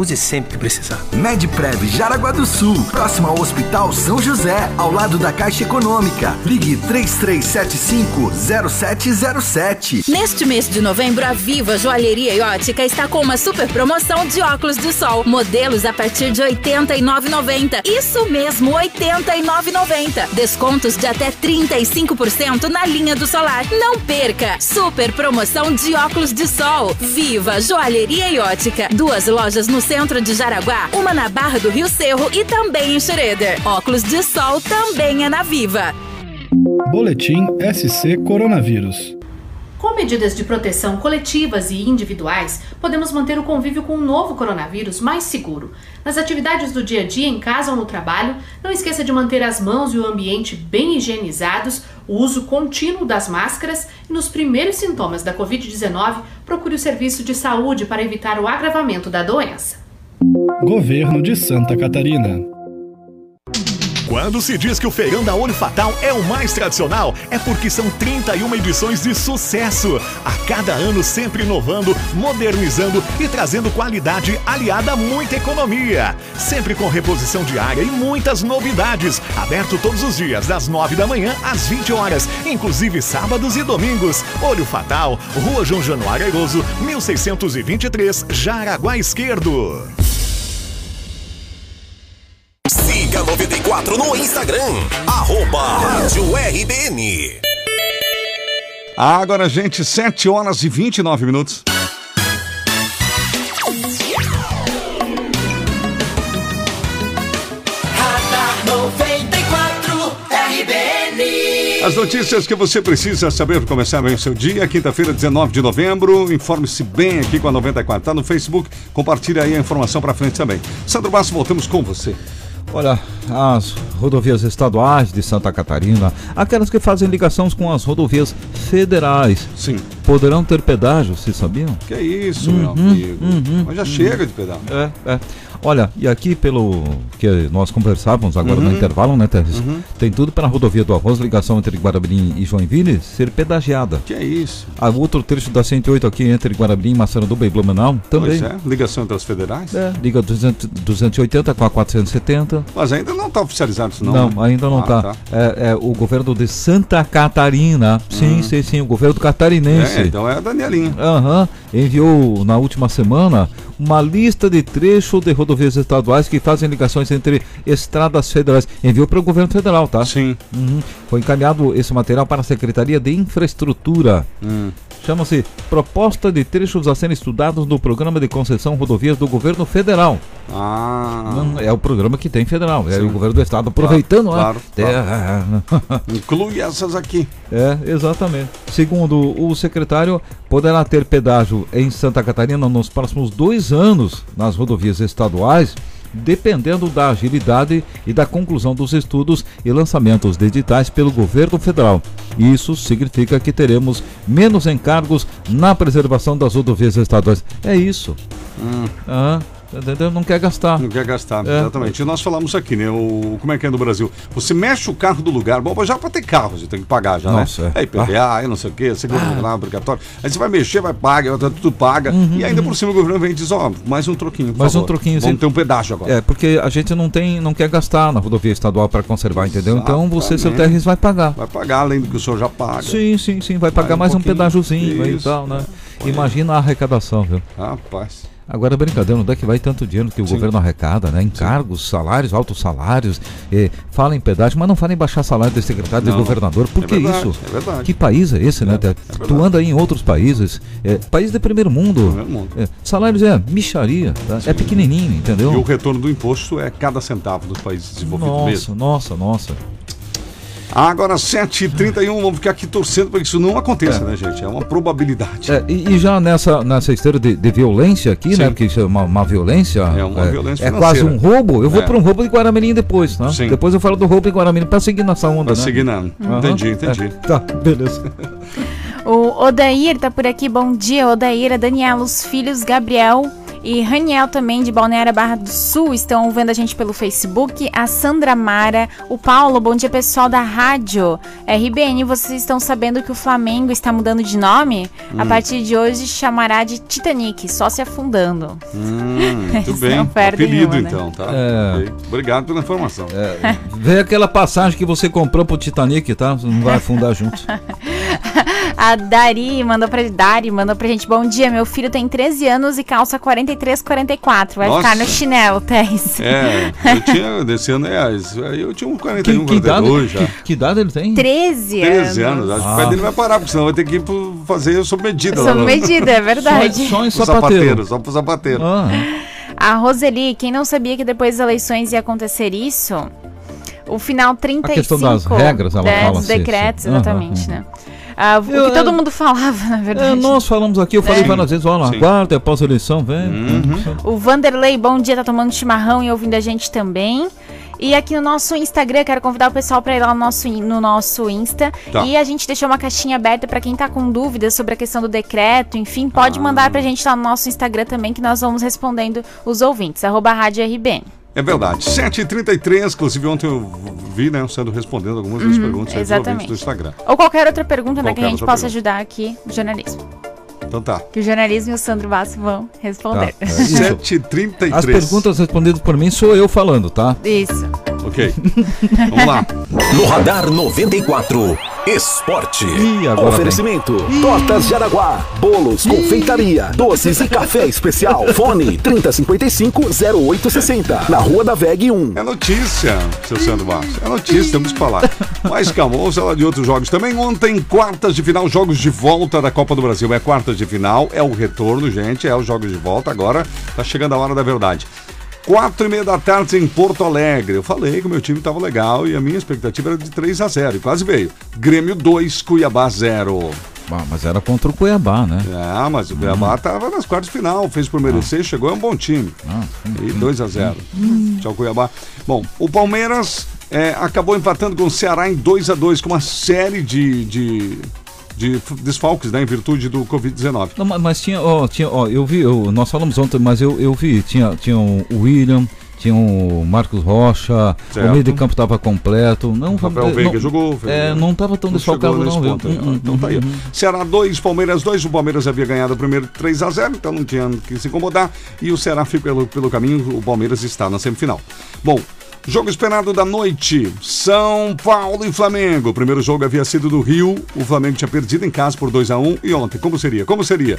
Speaker 16: Use sempre que precisar.
Speaker 17: MedPrev Jaraguá do Sul, próximo ao Hospital São José, ao lado da Caixa Econômica. Ligue 3375-0707.
Speaker 18: Neste mês de novembro, a Viva Joalheria e Ótica está com uma super promoção de óculos de sol. Modelos a partir de R$ 89,90. Isso mesmo, R$ 89,90. Descontos de até 35% na linha do solar. Não perca! Super promoção de óculos de sol. Viva Joalheria e Ótica. Duas lojas no centro de Jaraguá, uma na Barra do Rio Cerro e também em Schroeder. Óculos de sol também é na Viva.
Speaker 19: Boletim SC Coronavírus.
Speaker 20: Com medidas de proteção coletivas e individuais, podemos manter o convívio com o novo coronavírus mais seguro. Nas atividades do dia a dia, em casa ou no trabalho, não esqueça de manter as mãos e o ambiente bem higienizados, o uso contínuo das máscaras e, nos primeiros sintomas da Covid-19, procure o serviço de saúde para evitar o agravamento da doença.
Speaker 19: Governo de Santa Catarina.
Speaker 1: Quando se diz que o feirão da Olho Fatal é o mais tradicional, é porque são 31 edições de sucesso. A cada ano sempre inovando, modernizando e trazendo qualidade aliada a muita economia. Sempre com reposição diária e muitas novidades. Aberto todos os dias, das 9 da manhã às 20 horas, inclusive sábados e domingos. Olho Fatal, Rua João Januário Airoso, 1623, Jaraguá Esquerdo.
Speaker 2: Siga 94 no Instagram, arroba Rádio RBN.
Speaker 6: Agora, gente, 7 horas e 29 minutos.
Speaker 3: Radar 94 RBN.
Speaker 6: As notícias que você precisa saber para começar bem o seu dia, quinta-feira, 19 de novembro. Informe-se bem aqui com a 94. Tá no Facebook, compartilha aí a informação para frente também. Sandro Basso, voltamos com você.
Speaker 7: Olha, as rodovias estaduais de Santa Catarina, aquelas que fazem ligações com as rodovias federais,
Speaker 6: sim,
Speaker 7: poderão ter pedágio, vocês sabiam?
Speaker 6: Que isso, meu amigo. Mas já chega de pedágio.
Speaker 7: É, é. Olha, e aqui pelo que nós conversávamos agora no
Speaker 6: Uhum.
Speaker 7: intervalo, né, Teres?
Speaker 6: Uhum.
Speaker 7: Tem tudo para a rodovia do Arroz, ligação entre Guaramirim e Joinville, ser pedagiada.
Speaker 6: Que é isso?
Speaker 7: A outro trecho da 108 aqui entre Guaramirim, Massaranduba e Blumenau também.
Speaker 6: Pois é, ligação entre as federais.
Speaker 7: É, liga 200, 280 com a 470.
Speaker 6: Mas ainda não está oficializado isso não,
Speaker 7: Não,
Speaker 6: né?
Speaker 7: ainda não
Speaker 6: Ah,
Speaker 7: está. É, é o governo de Santa Catarina. Sim,
Speaker 6: Hum.
Speaker 7: sim, sim, o governo catarinense.
Speaker 6: É, então é a Danielinha.
Speaker 7: Aham, enviou na última semana uma lista de trechos de rodovias estaduais que fazem ligações entre estradas federais. Enviou para o governo federal, tá?
Speaker 6: Sim.
Speaker 7: Foi encaminhado esse material para a Secretaria de Infraestrutura.
Speaker 6: Hum.
Speaker 7: Chama-se Proposta de Trechos a serem estudados no Programa de Concessão Rodovias do Governo Federal.
Speaker 6: Ah.
Speaker 7: Não, é o programa que tem federal. É
Speaker 6: Sim.
Speaker 7: o governo do estado aproveitando,
Speaker 6: Claro,
Speaker 7: né?
Speaker 6: claro,
Speaker 7: Terra.
Speaker 6: Inclui essas aqui.
Speaker 7: É, exatamente. Segundo o secretário, poderá ter pedágio em Santa Catarina nos próximos dois anos nas rodovias estaduais, dependendo da agilidade e da conclusão dos estudos e lançamentos de editais pelo governo federal. Isso significa que teremos menos encargos na preservação das rodovias estaduais. É isso. Ah, entendeu? Não quer gastar.
Speaker 6: Não quer gastar,
Speaker 7: É.
Speaker 6: exatamente. E nós falamos aqui, né? O, como é que é no Brasil? Você mexe o carro do lugar, bom, já para ter carro, você tem que pagar já,
Speaker 7: Nossa,
Speaker 6: né?
Speaker 7: é.
Speaker 6: É IPVA, aí não sei o quê, seguro ah. obrigatório. Aí você vai mexer, vai pagar, tudo paga. e ainda por cima o governo vem e diz, ó, mais um troquinho,
Speaker 7: Mais um
Speaker 6: favor.
Speaker 7: troquinho,
Speaker 6: Vamos ter um pedágio agora.
Speaker 7: É, porque a gente não tem, não quer gastar na rodovia estadual para conservar, entendeu? Então você, seu
Speaker 6: Exatamente.
Speaker 7: TRS, vai pagar.
Speaker 6: Vai pagar além do que o senhor já paga.
Speaker 7: Sim, sim, sim, vai pagar
Speaker 6: Vai um
Speaker 7: mais um,
Speaker 6: pouquinho.
Speaker 7: pedágiozinho aí e tal, né? Imagina a arrecadação, viu?
Speaker 6: Rapaz.
Speaker 7: Agora, brincadeira, onde é que vai tanto dinheiro que o governo arrecada, né? Encargos, salários, altos salários, eh, fala em pedágio, mas não fala em baixar salário de secretário, de
Speaker 6: Não.
Speaker 7: governador. Por
Speaker 6: É
Speaker 7: que
Speaker 6: verdade,
Speaker 7: isso?
Speaker 6: é verdade.
Speaker 7: Que país é esse, né? tu anda aí em outros países, é, país de primeiro mundo.
Speaker 6: Primeiro mundo.
Speaker 7: É, salários é micharia, tá? é pequenininho, entendeu?
Speaker 6: E o retorno do imposto é cada centavo dos países desenvolvidos
Speaker 7: Nossa,
Speaker 6: mesmo.
Speaker 7: nossa, nossa.
Speaker 6: Agora, 7h31, vamos ficar aqui torcendo para que isso não aconteça, né, gente? É uma probabilidade.
Speaker 7: É, e, e já nessa, nessa esteira de, de violência aqui, né? Porque isso é uma, uma violência.
Speaker 6: É uma violência
Speaker 7: É quase um roubo. Eu vou
Speaker 6: É.
Speaker 7: para um roubo de Guaramirim depois, né?
Speaker 6: Sim.
Speaker 7: Depois eu falo do roubo de Guaramirim para seguir nessa onda,
Speaker 6: Pra
Speaker 7: né?
Speaker 6: seguir na-
Speaker 7: Aham.
Speaker 6: Entendi, entendi.
Speaker 7: É, tá, beleza.
Speaker 8: O Odair tá por aqui, bom dia. Odair, Daniela, os filhos Gabriel e Raniel também de Balneária Barra do Sul estão vendo a gente pelo Facebook. A Sandra Mara, o Paulo, bom dia pessoal da rádio. RBN, vocês estão sabendo que o Flamengo está mudando de nome? A
Speaker 6: Hum.
Speaker 8: partir de hoje chamará de Titanic, só se afundando.
Speaker 6: Hum, muito bem.
Speaker 8: perdem
Speaker 6: Apelido,
Speaker 8: né?
Speaker 6: então, tá?
Speaker 7: É.
Speaker 6: Obrigado pela informação.
Speaker 7: Vê aquela passagem que você comprou pro Titanic, tá? Não vai afundar junto.
Speaker 8: A Dari mandou pra Dari mandou pra gente. Bom dia, meu filho tem 13 anos e calça 43, 44. Vai
Speaker 6: Nossa.
Speaker 8: ficar no chinelo, Tess.
Speaker 6: É, eu tinha, desse ano, é, eu tinha um 41,
Speaker 7: Que, que, idade,
Speaker 6: 42 já.
Speaker 7: que, que idade ele tem?
Speaker 8: 13
Speaker 6: 13 anos. Acho que o pai
Speaker 7: Ah.
Speaker 6: dele vai parar, porque senão vai ter que ir pro- fazer sob medida.
Speaker 8: Sob medida, é verdade.
Speaker 7: Só- só em
Speaker 6: Pro
Speaker 7: sapateiro.
Speaker 6: Só pro sapateiro.
Speaker 7: Ah,
Speaker 8: A Roseli, quem não sabia que depois das eleições ia acontecer isso? O final 35
Speaker 7: questão das regras, ela fala
Speaker 8: dos
Speaker 7: assim,
Speaker 8: decretos, exatamente,
Speaker 7: Aham,
Speaker 8: né? Ah, o
Speaker 7: Eu-
Speaker 8: que todo mundo falava, na verdade.
Speaker 7: é, nós falamos aqui, eu falei
Speaker 8: É.
Speaker 7: várias vezes, olha, aguarda após a eleição, vem.
Speaker 6: Uhum.
Speaker 8: O Vanderlei, bom dia, tá tomando chimarrão e ouvindo a gente também. E aqui no nosso Instagram, quero convidar o pessoal para ir lá no nosso, no nosso Insta.
Speaker 6: Tá.
Speaker 8: E a gente deixou uma caixinha aberta para quem tá com dúvidas sobre a questão do decreto. Enfim, pode
Speaker 6: Ah.
Speaker 8: mandar pra gente lá no nosso Instagram também, que nós vamos respondendo os ouvintes. Arroba Rádio RBN.
Speaker 6: É verdade. 7h33, inclusive ontem eu vi, né, sendo respondendo algumas das
Speaker 8: Uhum,
Speaker 6: perguntas
Speaker 8: exatamente.
Speaker 6: do Instagram.
Speaker 8: Ou qualquer outra pergunta né, que a gente possa
Speaker 6: pergunta.
Speaker 8: ajudar aqui no jornalismo.
Speaker 6: Então tá.
Speaker 8: Que o jornalismo e o Sandro Basso vão responder.
Speaker 7: Tá, é isso.
Speaker 6: 7h33.
Speaker 7: As perguntas respondidas por mim sou eu falando, tá?
Speaker 8: Isso.
Speaker 6: Ok. Vamos lá.
Speaker 2: No Radar 94, Esporte.
Speaker 7: E agora
Speaker 17: Oferecimento: Tortas de Araguá, bolos, confeitaria, doces e café especial. Fone 3055-0860. Na Rua da VEG 1.
Speaker 6: É notícia, seu Sandro Bastos. É notícia, temos que falar. Mas calma, vamos falar de outros jogos também. Ontem, quartas de final, jogos de volta da Copa do Brasil. É quartas de final, é o retorno, gente. É os jogos de volta. Agora tá chegando a hora da verdade. Quatro e meia da tarde em Porto Alegre. Eu falei que o meu time estava legal e a minha expectativa era de 3 a 0 E quase veio. Grêmio 2, Cuiabá 0.
Speaker 7: Ah, mas era contra o Cuiabá, né?
Speaker 6: Ah, mas o Cuiabá estava nas quartas de final, fez por merecer, chegou, é um bom time.
Speaker 7: Ah,
Speaker 6: E 2 a 0 Tchau, Cuiabá. Bom, o Palmeiras é, acabou empatando com o Ceará em 2 a 2 com uma série de, de, de desfalques, né, em virtude do Covid-19.
Speaker 7: Não, mas, mas tinha, ó, tinha, ó, eu vi, eu- nós falamos ontem, mas eu, eu vi, tinha, tinha o William, tinha o Marcos Rocha,
Speaker 6: Certo.
Speaker 7: o meio de campo estava completo. Não,
Speaker 6: Rafael
Speaker 7: eh,
Speaker 6: Veiga
Speaker 7: não-
Speaker 6: jogou.
Speaker 7: É, não estava tão desfalcado não, viu?
Speaker 6: ponto aí.
Speaker 7: Hum, hum,
Speaker 6: Então tá aí.
Speaker 7: hum, hum.
Speaker 6: Ceará 2, Palmeiras 2. O Palmeiras havia ganhado o primeiro 3 a 0 então não tinha que se incomodar. E o Ceará fica pelo, pelo caminho, o Palmeiras está na semifinal. Bom, jogo esperado da noite: São Paulo e Flamengo. O primeiro jogo havia sido do Rio. O Flamengo tinha perdido em casa por 2 a 1 E ontem, como seria? Como seria?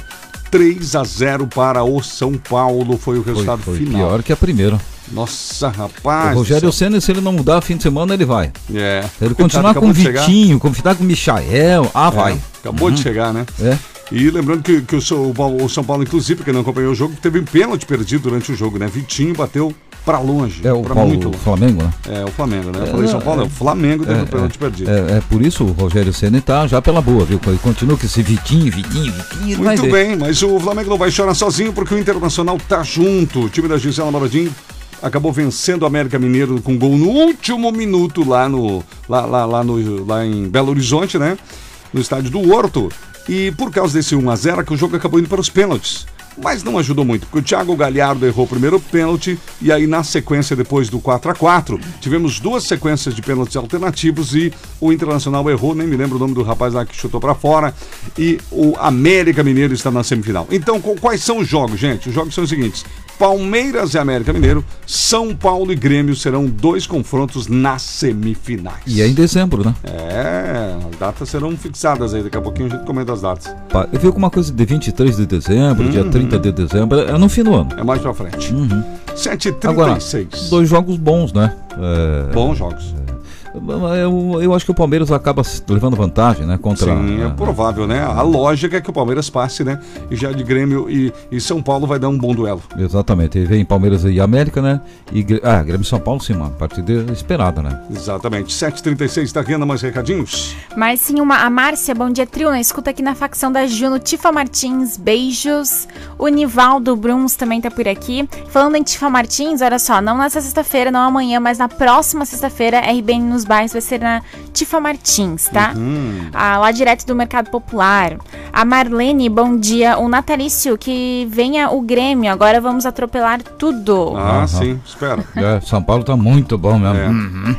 Speaker 6: 3 a 0 para o São Paulo foi o
Speaker 7: Foi,
Speaker 6: resultado
Speaker 7: foi
Speaker 6: final.
Speaker 7: pior que a primeira.
Speaker 6: Nossa, rapaz.
Speaker 7: o Rogério. Senna, se ele não mudar fim de semana, ele vai.
Speaker 6: É.
Speaker 7: Se ele continuar com
Speaker 6: acabou
Speaker 7: o
Speaker 6: de.
Speaker 7: Vitinho, continuar com o Michael, ah, vai.
Speaker 6: É, acabou de
Speaker 7: Uhum.
Speaker 6: chegar, né?
Speaker 7: É.
Speaker 6: E lembrando que, que o, São- o Paulo- o São Paulo, inclusive, que não acompanhou o jogo, teve um pênalti perdido durante o jogo, né? Vitinho bateu pra longe.
Speaker 7: É o
Speaker 6: muito longe.
Speaker 7: Flamengo, né?
Speaker 6: É, o Flamengo, né? Eu falei São Paulo, é o Flamengo teve
Speaker 7: é,
Speaker 6: um pênalti perdido.
Speaker 7: É, é por isso o Rogério Senna tá já pela boa, viu? Ele continua com esse Vitinho, Vitinho, Vitinho.
Speaker 6: Muito
Speaker 7: ver.
Speaker 6: bem, mas o Flamengo não vai chorar sozinho porque o Internacional tá junto. O time da Gisela Marodim acabou vencendo o América Mineiro com gol no último minuto lá no lá, lá, lá, no, lá em Belo Horizonte, né? No estádio do Horto. E por causa desse 1 a 0 que o jogo acabou indo para os pênaltis. Mas não ajudou muito, porque o Thiago Galhardo errou o primeiro pênalti e aí na sequência depois do 4 a 4 tivemos duas sequências de pênaltis alternativos e o Internacional errou, nem me lembro o nome do rapaz lá que chutou para fora e o América Mineiro está na semifinal. Então, quais são os jogos, gente? Os jogos são os seguintes: Palmeiras e América Mineiro, São Paulo e Grêmio serão dois confrontos nas semifinais.
Speaker 7: E é em dezembro, né?
Speaker 6: É, as datas serão fixadas aí, daqui a pouquinho a gente comenta as datas.
Speaker 7: Pá, Eu vi alguma coisa de 23 de dezembro, dia 30 de dezembro, é no fim do ano.
Speaker 6: É mais pra frente.
Speaker 7: Uhum.
Speaker 6: 7h36.
Speaker 7: Agora, dois jogos bons, né? É,
Speaker 6: Bons jogos.
Speaker 7: Eu, eu acho que o Palmeiras acaba se levando vantagem, né? Contra.
Speaker 6: Sim, é provável, né? A lógica é que o Palmeiras passe, né? E já de Grêmio e, e São Paulo vai dar um bom duelo.
Speaker 7: Exatamente. E vem Palmeiras e América, né? E, ah, Grêmio e São Paulo, sim, uma partida esperada, né?
Speaker 6: Exatamente. 7h36, tá vendo mais recadinhos?
Speaker 8: Mas sim, uma, a Márcia, bom dia, trio, né? Escuta aqui na facção da Juno, Tifa Martins, beijos. O Nivaldo Bruns também tá por aqui. Falando em Tifa Martins, olha só, não nessa sexta-feira, não amanhã, mas na próxima sexta-feira, RBN nos bairros vai ser na Tifa Martins, tá?
Speaker 6: Uhum.
Speaker 8: Ah, lá direto do Mercado Popular. A Marlene, bom dia. O Natalício, que venha o Grêmio, agora vamos atropelar tudo.
Speaker 6: Ah,
Speaker 7: Aham.
Speaker 6: sim, espera.
Speaker 7: É, São Paulo tá muito bom mesmo.
Speaker 6: É.
Speaker 7: Uhum.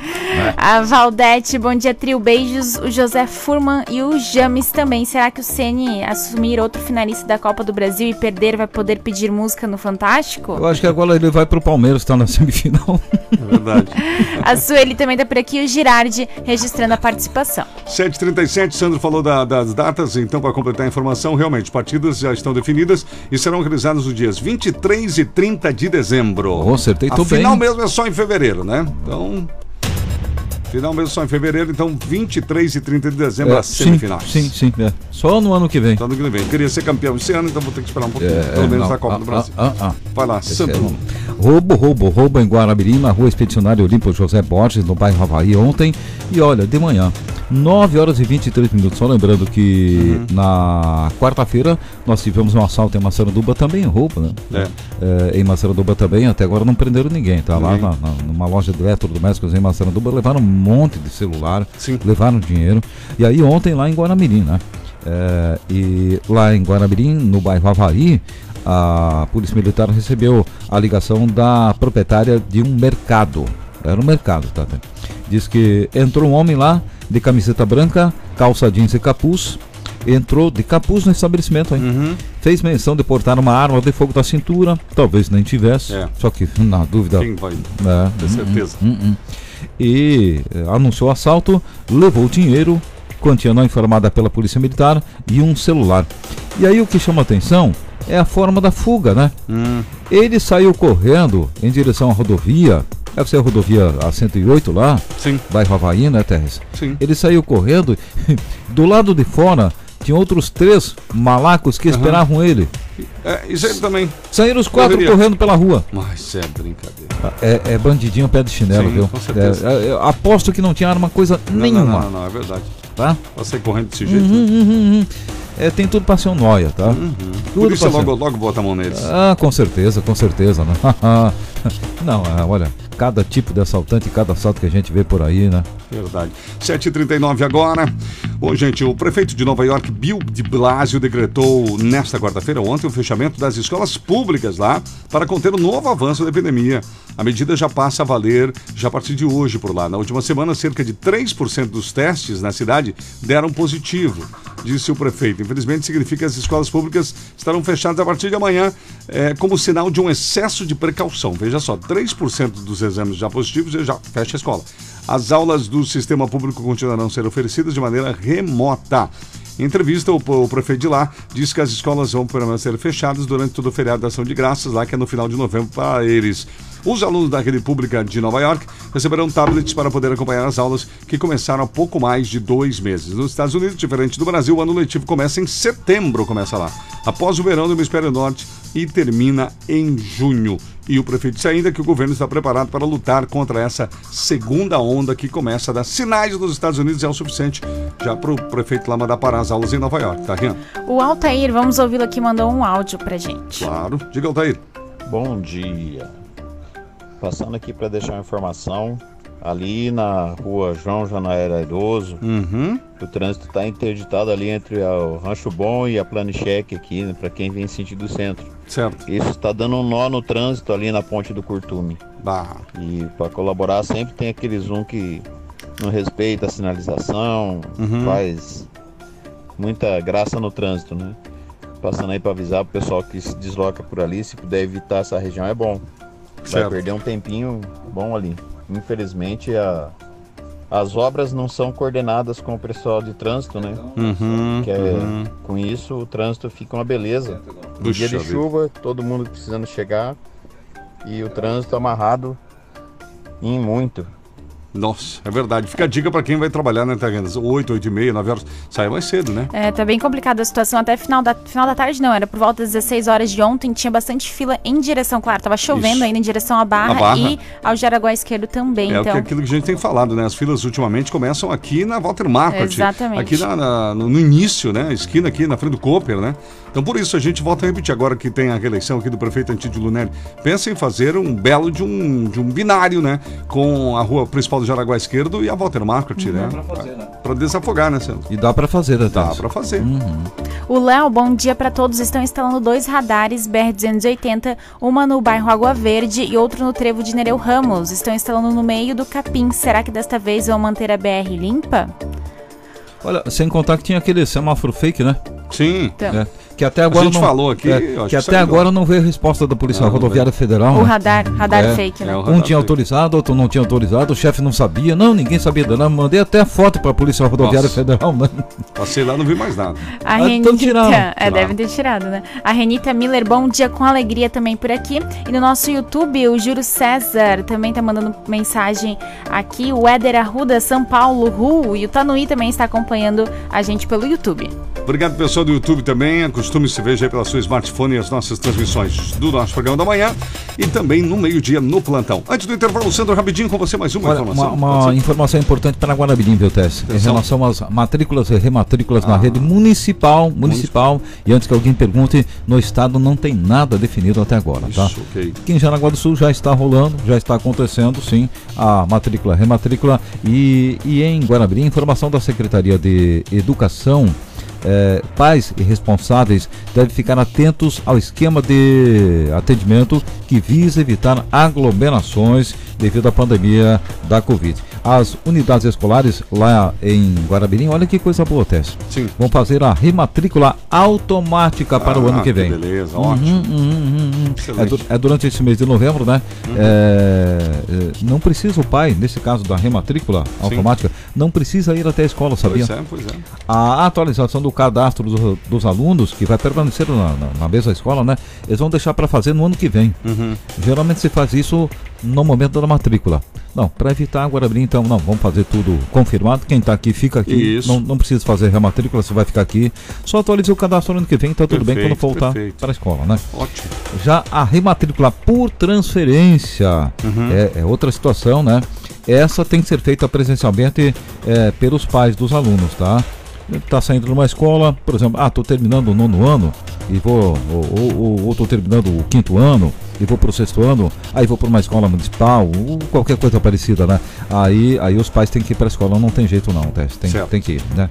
Speaker 8: A Valdete, bom dia, trio. Beijos. O José Furman e o James também. Será que o Ceni assumir outro finalista da Copa do Brasil e perder vai poder pedir música no Fantástico?
Speaker 7: Eu acho que agora ele vai pro Palmeiras, tá na semifinal.
Speaker 6: É verdade.
Speaker 8: A Sueli também tá por aqui. O Girardi registrando a participação.
Speaker 6: 7h37, Sandro falou da- das datas, então, para completar a informação, realmente, partidas já estão definidas e serão realizadas nos dias 23 e 30 de dezembro.
Speaker 7: Oh, acertei, tô
Speaker 6: a final
Speaker 7: bem.
Speaker 6: mesmo é só em fevereiro, né? Então. Final mesmo só em fevereiro, então 23 e 30 de dezembro
Speaker 7: É,
Speaker 6: as semifinais.
Speaker 7: Sim, sim, sim. é. Só no ano que vem.
Speaker 6: Só no ano que vem. Queria ser campeão esse ano, então vou ter que esperar um pouquinho,
Speaker 7: É,
Speaker 6: pelo menos
Speaker 7: não,
Speaker 6: na Copa
Speaker 7: ah,
Speaker 6: do Brasil.
Speaker 7: ah, ah, ah.
Speaker 6: Vai lá,
Speaker 7: Esse
Speaker 6: Sandro.
Speaker 7: é um Roubo, roubo, roubo em Guaramirim, na rua Expedicionário Olimpo José Borges, no bairro Havaí, ontem. E olha, de manhã, 9 horas e 23 minutos. Só lembrando que
Speaker 6: Uhum.
Speaker 7: na quarta-feira nós tivemos um assalto em Massaranduba, também roubo, né? É, em Massaranduba também, até agora não prenderam ninguém, tá? Lá na, na- numa loja de eletrodomésticos em Massaranduba, levaram um monte de celular,
Speaker 6: Sim.
Speaker 7: levaram dinheiro. E aí ontem lá em Guaramirim, né? É, e lá em Guaramirim, no bairro Havaí, a Polícia Militar recebeu a ligação da proprietária de um mercado. Era um mercado, tá? tá? Diz que entrou um homem lá de camiseta branca, calça jeans e capuz. Entrou de capuz no estabelecimento, hein?
Speaker 6: Uhum.
Speaker 7: Fez menção de portar uma arma de fogo da cintura, talvez nem tivesse.
Speaker 6: É.
Speaker 7: Só que, na dúvida.
Speaker 6: Quem vai
Speaker 7: É, hum,
Speaker 6: certeza?
Speaker 7: hum, hum, hum. E eh, anunciou o assalto, levou o dinheiro, quantia não informada pela Polícia Militar e um celular. E aí o que chama atenção é a forma da fuga, né?
Speaker 6: Hum.
Speaker 7: Ele saiu correndo em direção à rodovia, deve ser a rodovia A108 lá,
Speaker 6: Sim.
Speaker 7: bairro Havaí, né, Terres?
Speaker 6: Sim.
Speaker 7: Ele saiu correndo, do lado de fora tinha outros três malacos que
Speaker 6: Aham.
Speaker 7: esperavam ele.
Speaker 6: É, isso aí também.
Speaker 7: Saíram os quatro
Speaker 6: Deveria.
Speaker 7: correndo pela rua.
Speaker 6: Mas é brincadeira.
Speaker 7: É, é bandidinho pé de chinelo,
Speaker 6: Sim,
Speaker 7: viu?
Speaker 6: com certeza.
Speaker 7: É, é, aposto que não tinha arma coisa
Speaker 6: Não,
Speaker 7: nenhuma.
Speaker 6: Não, não, não, é verdade.
Speaker 7: Tá?
Speaker 6: Pra sair correndo desse jeito.
Speaker 7: Uhum,
Speaker 6: né?
Speaker 7: uhum, uhum. É, tem tudo pra ser um noia, tá?
Speaker 6: Por
Speaker 7: Tudo
Speaker 6: isso
Speaker 7: pra
Speaker 6: logo, logo bota a mão neles.
Speaker 7: Ah, com certeza, com certeza, né? não, é, olha, cada tipo de assaltante, cada assalto que a gente vê por aí, né?
Speaker 6: Verdade. 7h39 agora. Bom, gente, o prefeito de Nova York, Bill de Blasio, decretou nesta quarta-feira, ontem, o fechamento das escolas públicas lá para conter o novo avanço da epidemia. A medida já passa a valer já a partir de hoje por lá. Na última semana, cerca de 3% dos testes na cidade deram positivo, disse o prefeito. Infelizmente, significa que as escolas públicas estarão fechadas a partir de amanhã, eh, como sinal de um excesso de precaução. Veja só, 3% dos exames já positivos já fecha a escola. As aulas do sistema público continuarão a ser oferecidas de maneira remota. Em entrevista, o, o prefeito de lá disse que as escolas vão permanecer fechadas durante todo o feriado da Ação de Graças, lá que é no final de novembro para eles. Os alunos da rede pública de Nova York receberão tablets para poder acompanhar as aulas que começaram há pouco mais de dois meses. Nos Estados Unidos, diferente do Brasil, o ano letivo começa em setembro, começa lá, após o verão do hemisfério norte e termina em junho. E o prefeito disse ainda que o governo está preparado para lutar contra essa segunda onda que começa a dar sinais dos Estados Unidos é o suficiente já para o prefeito lá mandar parar as aulas em Nova York, tá, Rian?
Speaker 8: O Altair, vamos ouvi-lo aqui, mandou um áudio pra gente.
Speaker 6: Claro. Diga, Altair.
Speaker 21: Bom dia. Passando aqui para deixar uma informação. Ali na rua João Janaíra Idoso,
Speaker 6: Uhum.
Speaker 21: o trânsito está interditado ali entre a- o Rancho Bom e a Planicheque aqui, né, para quem vem sentido centro.
Speaker 6: Certo.
Speaker 21: Isso está dando um nó no trânsito ali na ponte do Curtume.
Speaker 6: Bah.
Speaker 21: E para colaborar sempre tem aquele zoom que não respeita a sinalização,
Speaker 6: Uhum.
Speaker 21: faz muita graça no trânsito, né? Passando aí para avisar o pessoal que se desloca por ali, se puder evitar essa região é bom. Vai
Speaker 6: Certo.
Speaker 21: perder um tempinho bom ali. Infelizmente a- as obras não são coordenadas com o pessoal de trânsito, né?
Speaker 6: Uhum,
Speaker 21: Que é-
Speaker 6: uhum.
Speaker 21: Com isso o trânsito fica uma beleza. Dia de chuva, todo mundo precisando chegar e o trânsito amarrado em muito.
Speaker 6: Nossa, é verdade. Fica a dica para quem vai trabalhar na Internet. 8, 8 e meia, 9 horas. Sai mais cedo, né?
Speaker 8: É, tá bem complicada a situação. Até final da, final da tarde, não. Era por volta das 16 horas de ontem. Tinha bastante fila em direção, claro. Tava chovendo
Speaker 6: Isso.
Speaker 8: ainda em direção à Barra,
Speaker 6: Barra.
Speaker 8: e ao Jaraguá Esquerdo também.
Speaker 6: É
Speaker 8: então,
Speaker 6: aquilo que a gente tem falado, né? As filas ultimamente começam aqui na Walter Market.
Speaker 8: Exatamente.
Speaker 6: Aqui na- na- no, no início, né? Esquina aqui na frente do Cooper, né? Então por isso a gente volta a repetir agora que tem a reeleição aqui do prefeito Antídio Lunelli. Pensa em fazer um belo de um, de um binário, né? Com a rua principal do Jaraguá Esquerdo e a Walter Market, né?
Speaker 7: pra fazer, né?
Speaker 6: Pra desafogar, né, Sandro?
Speaker 7: E dá pra fazer, né,
Speaker 6: Dá pra fazer.
Speaker 8: O Léo, bom dia pra todos. Estão instalando dois radares BR-280, uma no bairro Água Verde e outro no trevo de Nereu Ramos. Estão instalando no meio do Capim. Será que desta vez vão manter a BR limpa?
Speaker 7: Olha, sem contar que tinha aquele semáforo fake, né?
Speaker 6: Sim.
Speaker 8: Então.
Speaker 7: É, que até agora
Speaker 6: gente
Speaker 7: não,
Speaker 6: falou aqui,
Speaker 7: é, que
Speaker 6: que
Speaker 7: até agora não veio resposta da Polícia
Speaker 6: Não, não
Speaker 7: Rodoviária Federal.
Speaker 8: O
Speaker 7: né?
Speaker 8: radar, radar
Speaker 7: É.
Speaker 8: fake, né?
Speaker 6: É, o
Speaker 7: Um
Speaker 6: radar
Speaker 7: tinha
Speaker 6: fake.
Speaker 7: autorizado, outro não tinha autorizado, o chefe não sabia. Não, ninguém sabia. Eu mandei até foto pra Polícia Rodoviária
Speaker 6: Nossa.
Speaker 7: Federal, né?
Speaker 6: Passei lá não vi mais nada.
Speaker 8: A
Speaker 7: Ah,
Speaker 8: Renita,
Speaker 7: então tiraram.
Speaker 8: é,
Speaker 6: Tiraram.
Speaker 8: devem ter tirado, né? A Renita Miller, bom dia com alegria também por aqui. E no nosso YouTube, o Júlio César também tá mandando mensagem aqui. O Éder Arruda, São Paulo, Ru. E o Tanuí também está acompanhando a gente pelo YouTube.
Speaker 6: Obrigado, pessoal do YouTube também. Acostume se veja aí pela sua smartphone as nossas transmissões do nosso programa da manhã e também no meio-dia no plantão. Antes do intervalo, Sandro, rapidinho com você mais uma
Speaker 7: Olha,
Speaker 6: informação.
Speaker 7: uma, uma informação importante para Guarabirim, viu, Tess? Em relação às matrículas e rematrículas
Speaker 6: Ah.
Speaker 7: na rede municipal, municipal, e antes que alguém pergunte, no estado não tem nada definido até agora, tá?
Speaker 6: Isso, ok.
Speaker 7: Aqui em Jaraguá do Sul já está rolando, já está acontecendo, sim, a matrícula, rematrícula e, e em Guarabirim, informação da Secretaria de Educação, eh, pais e responsáveis devem ficar atentos ao esquema de atendimento que visa evitar aglomerações devido à pandemia da Covid. As unidades escolares lá em Guarabirim, olha que coisa boa, Tess.
Speaker 6: Sim.
Speaker 7: Vão fazer a rematrícula automática para o
Speaker 6: Ah,
Speaker 7: ano que
Speaker 6: que
Speaker 7: vem.
Speaker 6: beleza,
Speaker 7: Uhum,
Speaker 6: ótimo.
Speaker 7: uhum, uhum, uhum.
Speaker 6: Excelente.
Speaker 7: É, du- é durante esse mês de novembro, né?
Speaker 6: Uhum.
Speaker 7: É, é, não precisa o pai, nesse caso da rematrícula automática, não precisa ir até a escola, sabia?
Speaker 6: Pois é, pois é.
Speaker 7: A atualização do cadastro do- dos alunos, que vai permanecer na, na, na mesma escola, né? Eles vão deixar para fazer no ano que vem.
Speaker 6: Uhum.
Speaker 7: Geralmente se faz isso no momento da matrícula. Não, para evitar Guarabrim, então, não, vamos fazer tudo confirmado. Quem está aqui, fica aqui.
Speaker 6: Isso.
Speaker 7: Não, não precisa fazer rematrícula, você vai ficar aqui. Só atualize o cadastro no ano que vem, tá tudo bem quando voltar para a escola, né?
Speaker 6: Ótimo.
Speaker 7: Já a rematrícula por transferência
Speaker 6: Uhum.
Speaker 7: é, é outra situação, né? Essa tem que ser feita presencialmente é, pelos pais dos alunos, tá? Tá saindo de uma escola, por exemplo, ah, tô terminando o nono ano e vou, ou, ou, ou- ou tô terminando o quinto ano e vou pro sexto ano, aí vou para uma escola municipal, ou qualquer coisa parecida, né? Aí, aí os pais têm que ir para a escola, não tem jeito não, tem,
Speaker 6: Certo.
Speaker 7: tem que ir, né?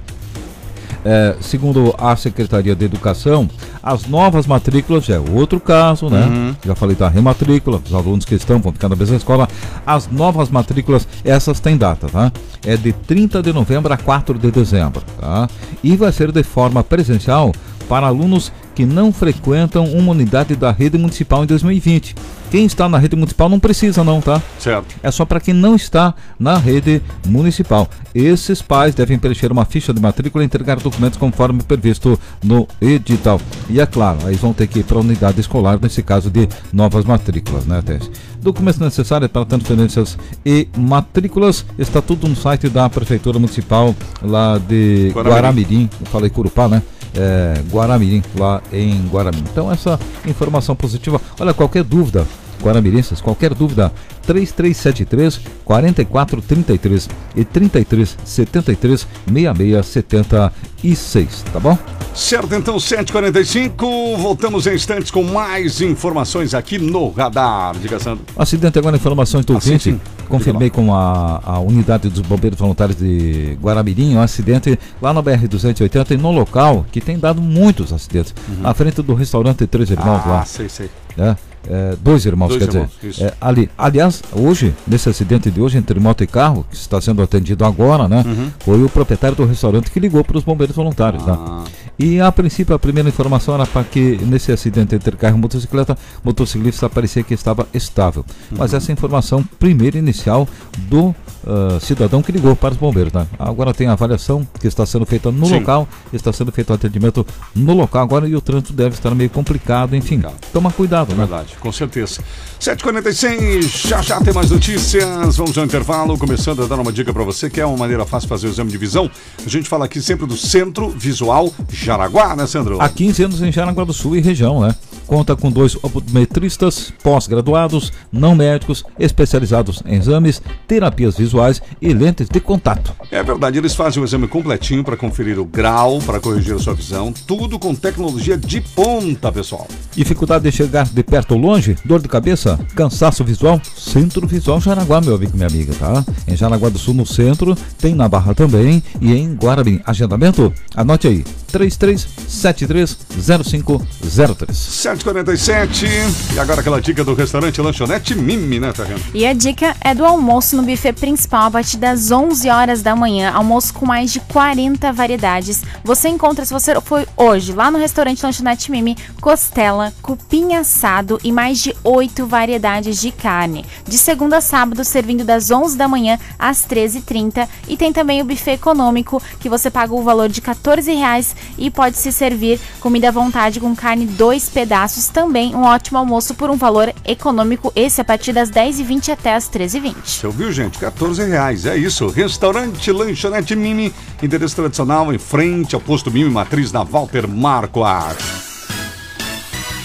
Speaker 7: É, segundo a Secretaria de Educação, as novas matrículas já é outro caso, né?
Speaker 6: Uhum.
Speaker 7: Já falei da rematrícula, os alunos que estão vão ficar na mesma escola. As novas matrículas, essas têm data, tá? É de 30 de novembro a 4 de dezembro, tá? E vai ser de forma presencial para alunos que não frequentam uma unidade da rede municipal em 2020. Quem está na rede municipal não precisa não, tá?
Speaker 6: Certo.
Speaker 7: É só para quem não está na rede municipal. Esses pais devem preencher uma ficha de matrícula e entregar documentos conforme previsto no edital. E é claro, aí vão ter que ir para a unidade escolar nesse caso de novas matrículas, né, Tess? Documentos necessários para transferências e matrículas está tudo no site da Prefeitura Municipal lá de
Speaker 6: Guaramirim.
Speaker 7: Guaramirim. Eu falei Curupá, né? É, Guaramirim, lá em Guaramirim. Então, essa informação positiva. Olha, qualquer dúvida, Guaramirenses, qualquer dúvida, 3373 4433 e 3373 6676, tá bom?
Speaker 6: Certo, então 7h45, voltamos em instantes com mais informações aqui no Radar. Diga, Sandro.
Speaker 7: Acidente agora, informações do
Speaker 6: Ah, sim,
Speaker 7: ouvinte.
Speaker 6: sim.
Speaker 7: Confirmei com a, a unidade dos bombeiros voluntários de Guaramirim um acidente lá na BR-280 e no local que tem dado muitos acidentes. À frente do restaurante Três Irmãos
Speaker 6: Uhum. Ah,
Speaker 7: lá.
Speaker 6: sei, sei.
Speaker 7: É, é, dois irmãos,
Speaker 6: Dois
Speaker 7: quer dizer.
Speaker 6: irmãos, isso.
Speaker 7: É, ali, aliás, hoje, nesse acidente de hoje entre moto e carro, que está sendo atendido agora, né?
Speaker 6: Uhum.
Speaker 7: Foi o proprietário do restaurante que ligou para os bombeiros voluntários, né?
Speaker 6: Ah.
Speaker 7: E a princípio a primeira informação era para que nesse acidente entre carro e motocicleta, o motociclista parecia que estava estável. Mas
Speaker 6: Uhum.
Speaker 7: essa informação primeira inicial do ah, cidadão que ligou para os bombeiros, né? Agora tem a avaliação que está sendo feita no
Speaker 6: Sim.
Speaker 7: local, está sendo feito o atendimento no local agora e o trânsito deve estar meio complicado, enfim. Toma cuidado, né?
Speaker 6: Verdade, com certeza. 7h46, já já tem mais notícias. Vamos ao intervalo, começando a dar uma dica para você, que é uma maneira fácil de fazer o exame de visão. A gente fala aqui sempre do Centro Visual Jaraguá, né, Sandro?
Speaker 7: Há 15 anos em Jaraguá do Sul e região, né? Conta com dois optometristas pós-graduados, não médicos, especializados em exames, terapias visuais e lentes de contato.
Speaker 6: É verdade, eles fazem o exame completinho para conferir o grau, para corrigir a sua visão, tudo com tecnologia de ponta, pessoal.
Speaker 7: Dificuldade de chegar de perto longe? Dor de cabeça? Cansaço visual? Centro Visual Jaraguá, meu amigo e minha amiga, tá? Em Jaraguá do Sul, no centro, tem na Barra também e em Guarabim. Agendamento? Anote aí, 33730503.
Speaker 6: 7h47, e agora aquela dica do restaurante Lanchonete Mimi, né, Terreno?
Speaker 8: E a dica é do almoço no buffet principal a partir das 11 horas da manhã. Almoço com mais de 40 variedades. Você encontra, se você foi hoje, lá no restaurante Lanchonete Mimi, costela, cupim assado e mais de 8 variedades de carne. De segunda a sábado, servindo das 11 da manhã às 13h30. E tem também o buffet econômico, que você paga o valor de 14 reais e pode se servir comida à vontade com carne dois pedaços. Também um ótimo almoço por um valor econômico, esse a partir das 10h20 até as 13h20.
Speaker 6: Você ouviu, gente? 14 reais, é isso. Restaurante Lanchonete Mimi, endereço tradicional em frente ao posto Mimi Matriz na Walter Marquardt.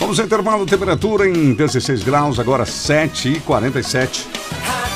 Speaker 6: Vamos ao intervalo, temperatura em 16 graus, agora 7h47.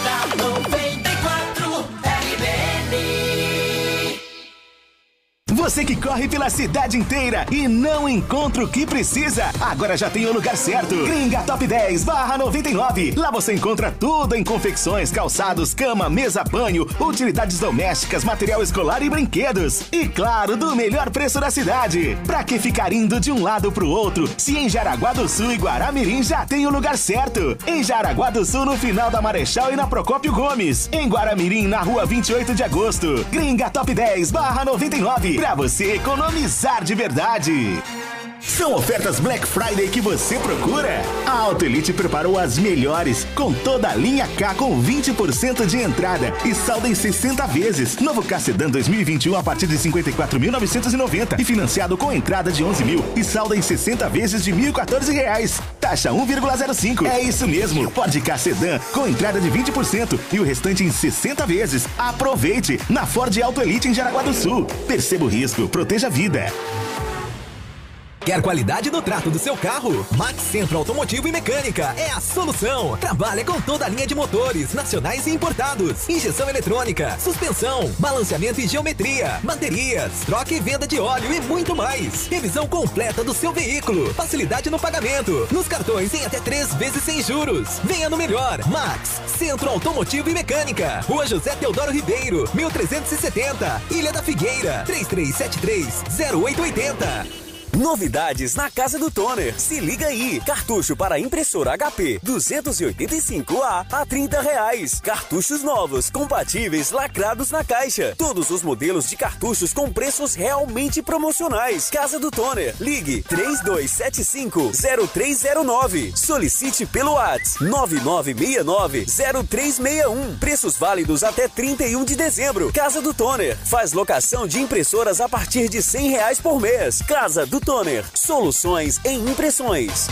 Speaker 3: Corre pela cidade inteira e não encontra o que precisa, agora já tem o lugar certo. Gringa Top 10 barra 99. Lá você encontra tudo em confecções, calçados, cama, mesa, banho, utilidades domésticas, material escolar e brinquedos. E claro, do melhor preço da cidade. Pra que ficar indo de um lado pro outro, se em Jaraguá do Sul e Guaramirim já tem o lugar certo. Em Jaraguá do Sul, no final da Marechal e na Procópio Gomes. Em Guaramirim, na rua 28 de agosto. Gringa Top 10 barra 99. Pra você economizar de verdade. São ofertas Black Friday que você procura? A Auto Elite preparou as melhores, com toda a linha K com 20% de entrada e saldo em 60 vezes. Novo K Sedan 2021 a partir de 54.990 e financiado com entrada de 11 mil e saldo em 60 vezes de 1.014 reais. Taxa 1,05. É isso mesmo. Ford K Sedan com entrada de 20% e o restante em 60 vezes. Aproveite na Ford Auto Elite em Jaraguá do Sul. Perceba o risco, proteja a vida.
Speaker 22: Quer qualidade no trato do seu carro? Max Centro Automotivo e Mecânica é a solução. Trabalha com toda a linha de motores, nacionais e importados, injeção eletrônica, suspensão, balanceamento e geometria, baterias, troca e venda de óleo e muito mais. Revisão completa do seu veículo, facilidade no pagamento, nos cartões em até três vezes sem juros. Venha no melhor, Max Centro Automotivo e Mecânica, Rua José Teodoro Ribeiro, 1370, Ilha da Figueira, 3373 0880.
Speaker 23: Novidades na casa do Toner. Se liga aí. Cartucho para impressora HP 285A a 30 reais. Cartuchos novos, compatíveis, lacrados na caixa. Todos os modelos de cartuchos com preços realmente promocionais. Casa do Toner. Ligue 3275-0309. Solicite pelo WhatsApp 9969-0361. Preços válidos até 31 de dezembro. Casa do Toner. Faz locação de impressoras a partir de 100 reais por mês. Casa do Toner. Soluções em impressões.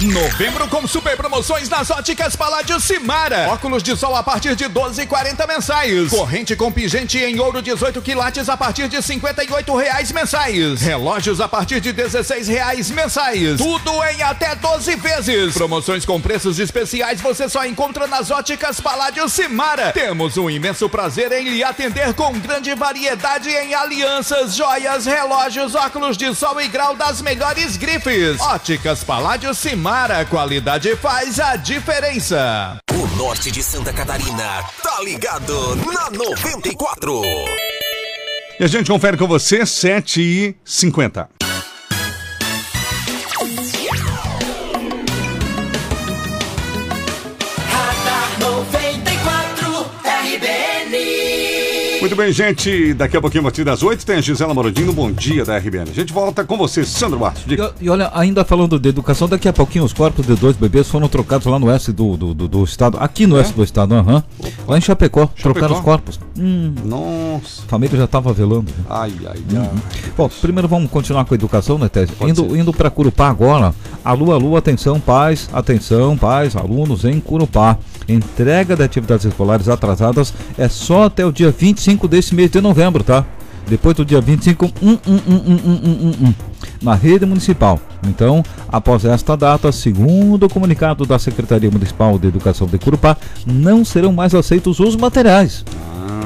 Speaker 24: Novembro com super promoções nas óticas Paládio Simara. Óculos de sol a partir de 12,40 mensais. Corrente com pingente em ouro 18 quilates a partir de 58 reais mensais. Relógios a partir de 16 reais mensais. Tudo em até 12 vezes. Promoções com preços especiais você só encontra nas óticas Paládio Simara. Temos um imenso prazer em lhe atender com grande variedade em alianças, joias, relógios, óculos de sol e grau das melhores grifes. Óticas Paládio Simara, qualidade faz a diferença.
Speaker 2: O norte de Santa Catarina tá ligado na 94.
Speaker 6: E a gente confere com você, 7 e 50. Muito bem, gente. Daqui a pouquinho, a partir das 8, tem a Gisela Morodino. Bom dia da RBN. A gente volta com você, Sandro Bastos. Diga.
Speaker 7: E olha, ainda falando de educação, daqui a pouquinho os corpos de dois bebês foram trocados lá no oeste do, do, do- do estado. Aqui no oeste do estado, aham. Lá em Chapecó, trocaram os corpos. Hum,
Speaker 6: Nossa.
Speaker 7: a família já estava velando.
Speaker 6: Ai, ai,
Speaker 7: Uhum.
Speaker 6: ai.
Speaker 7: Bom, primeiro vamos continuar com a educação, né, Tese? Indo, indo para Curupá agora. Alô, alô, atenção, pais, atenção, pais, alunos em Curupá. Entrega de atividades escolares atrasadas é só até o dia 25 desse mês de novembro, tá? Depois do dia 25, um, um, um, na rede municipal. Então, após esta data, segundo o comunicado da Secretaria Municipal de Educação de Curupá, não serão mais aceitos os materiais.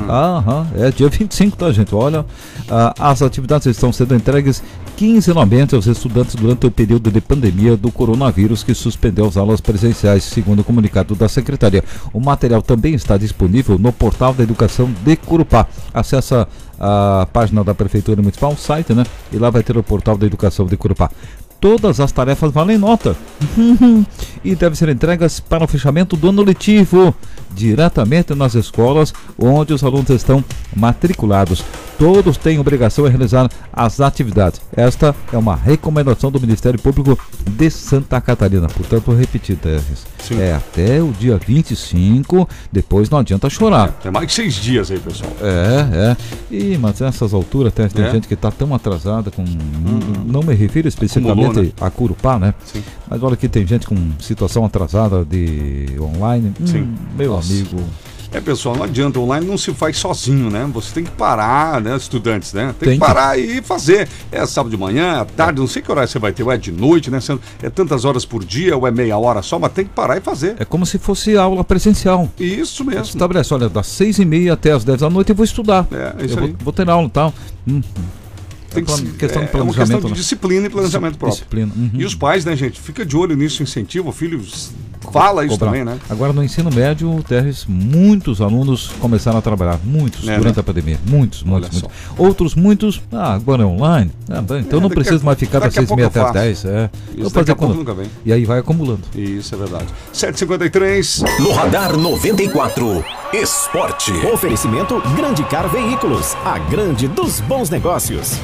Speaker 7: Ah. Aham, é dia 25, tá, gente? Olha, as atividades estão sendo entregues quinzenalmente aos estudantes durante o período de pandemia do coronavírus que suspendeu as aulas presenciais, segundo o comunicado da Secretaria. O material também está disponível no portal da Educação de Curupá. Acesse a página da Prefeitura Municipal, o site, né? E lá vai ter o portal da Educação de Curupá. Todas as tarefas valem nota e devem ser entregas para o fechamento do ano letivo, diretamente nas escolas onde os alunos estão matriculados. Todos têm obrigação de realizar as atividades. Esta é uma recomendação do Ministério Público de Santa Catarina. Portanto, Teres. É até o dia 25, depois não adianta chorar.
Speaker 6: É mais seis dias aí, pessoal.
Speaker 7: É, é. E, mas nessas alturas tem, tem
Speaker 6: É.
Speaker 7: gente que está tão atrasada com. Não me refiro especificamente
Speaker 6: Acumulou, né?
Speaker 7: a Curupá, né?
Speaker 6: Sim.
Speaker 7: Mas olha que tem gente com situação atrasada de online. Hum,
Speaker 6: Sim.
Speaker 7: meu
Speaker 6: Nossa.
Speaker 7: amigo.
Speaker 6: É, pessoal, não adianta, online não se faz sozinho, né? Você tem que parar, né, estudantes, né? Tem,
Speaker 7: Tem
Speaker 6: que
Speaker 7: que-
Speaker 6: parar e fazer. É sábado de manhã, à tarde, não sei que horário você vai ter, ou é de noite, né? É tantas horas por dia, ou é meia hora só, mas tem que parar e fazer.
Speaker 7: É como se fosse aula presencial.
Speaker 6: Isso mesmo.
Speaker 7: Estabelece, olha, das seis e meia até as dez da noite eu vou estudar.
Speaker 6: É, isso
Speaker 7: eu vou,
Speaker 6: aí.
Speaker 7: vou ter aula e tal. Hum.
Speaker 6: Tem que
Speaker 7: É questão de
Speaker 6: é, é uma questão de
Speaker 7: né?
Speaker 6: disciplina e planejamento próprio.
Speaker 7: Disciplina. uhum.
Speaker 6: E os pais, né, gente? Fica de olho nisso, incentiva o filho, fala isso
Speaker 7: Cobrar.
Speaker 6: também, né?
Speaker 7: Agora no ensino médio, Terres, muitos alunos começaram a trabalhar, muitos,
Speaker 6: É,
Speaker 7: durante
Speaker 6: né?
Speaker 7: a pandemia, muitos, muitos, muitos. Outros, muitos, ah, agora é online, ah, bem, então
Speaker 6: É,
Speaker 7: não
Speaker 6: daqui a-
Speaker 7: preciso mais ficar das e meia até
Speaker 6: eu
Speaker 7: as dez, é.
Speaker 6: Isso
Speaker 7: fazer
Speaker 6: a pouco
Speaker 7: quando-
Speaker 6: nunca vem.
Speaker 7: E aí vai acumulando.
Speaker 6: Isso é verdade. 753.
Speaker 2: No Radar 94, Esporte.
Speaker 1: Oferecimento Grande Car Veículos, a grande dos bons negócios.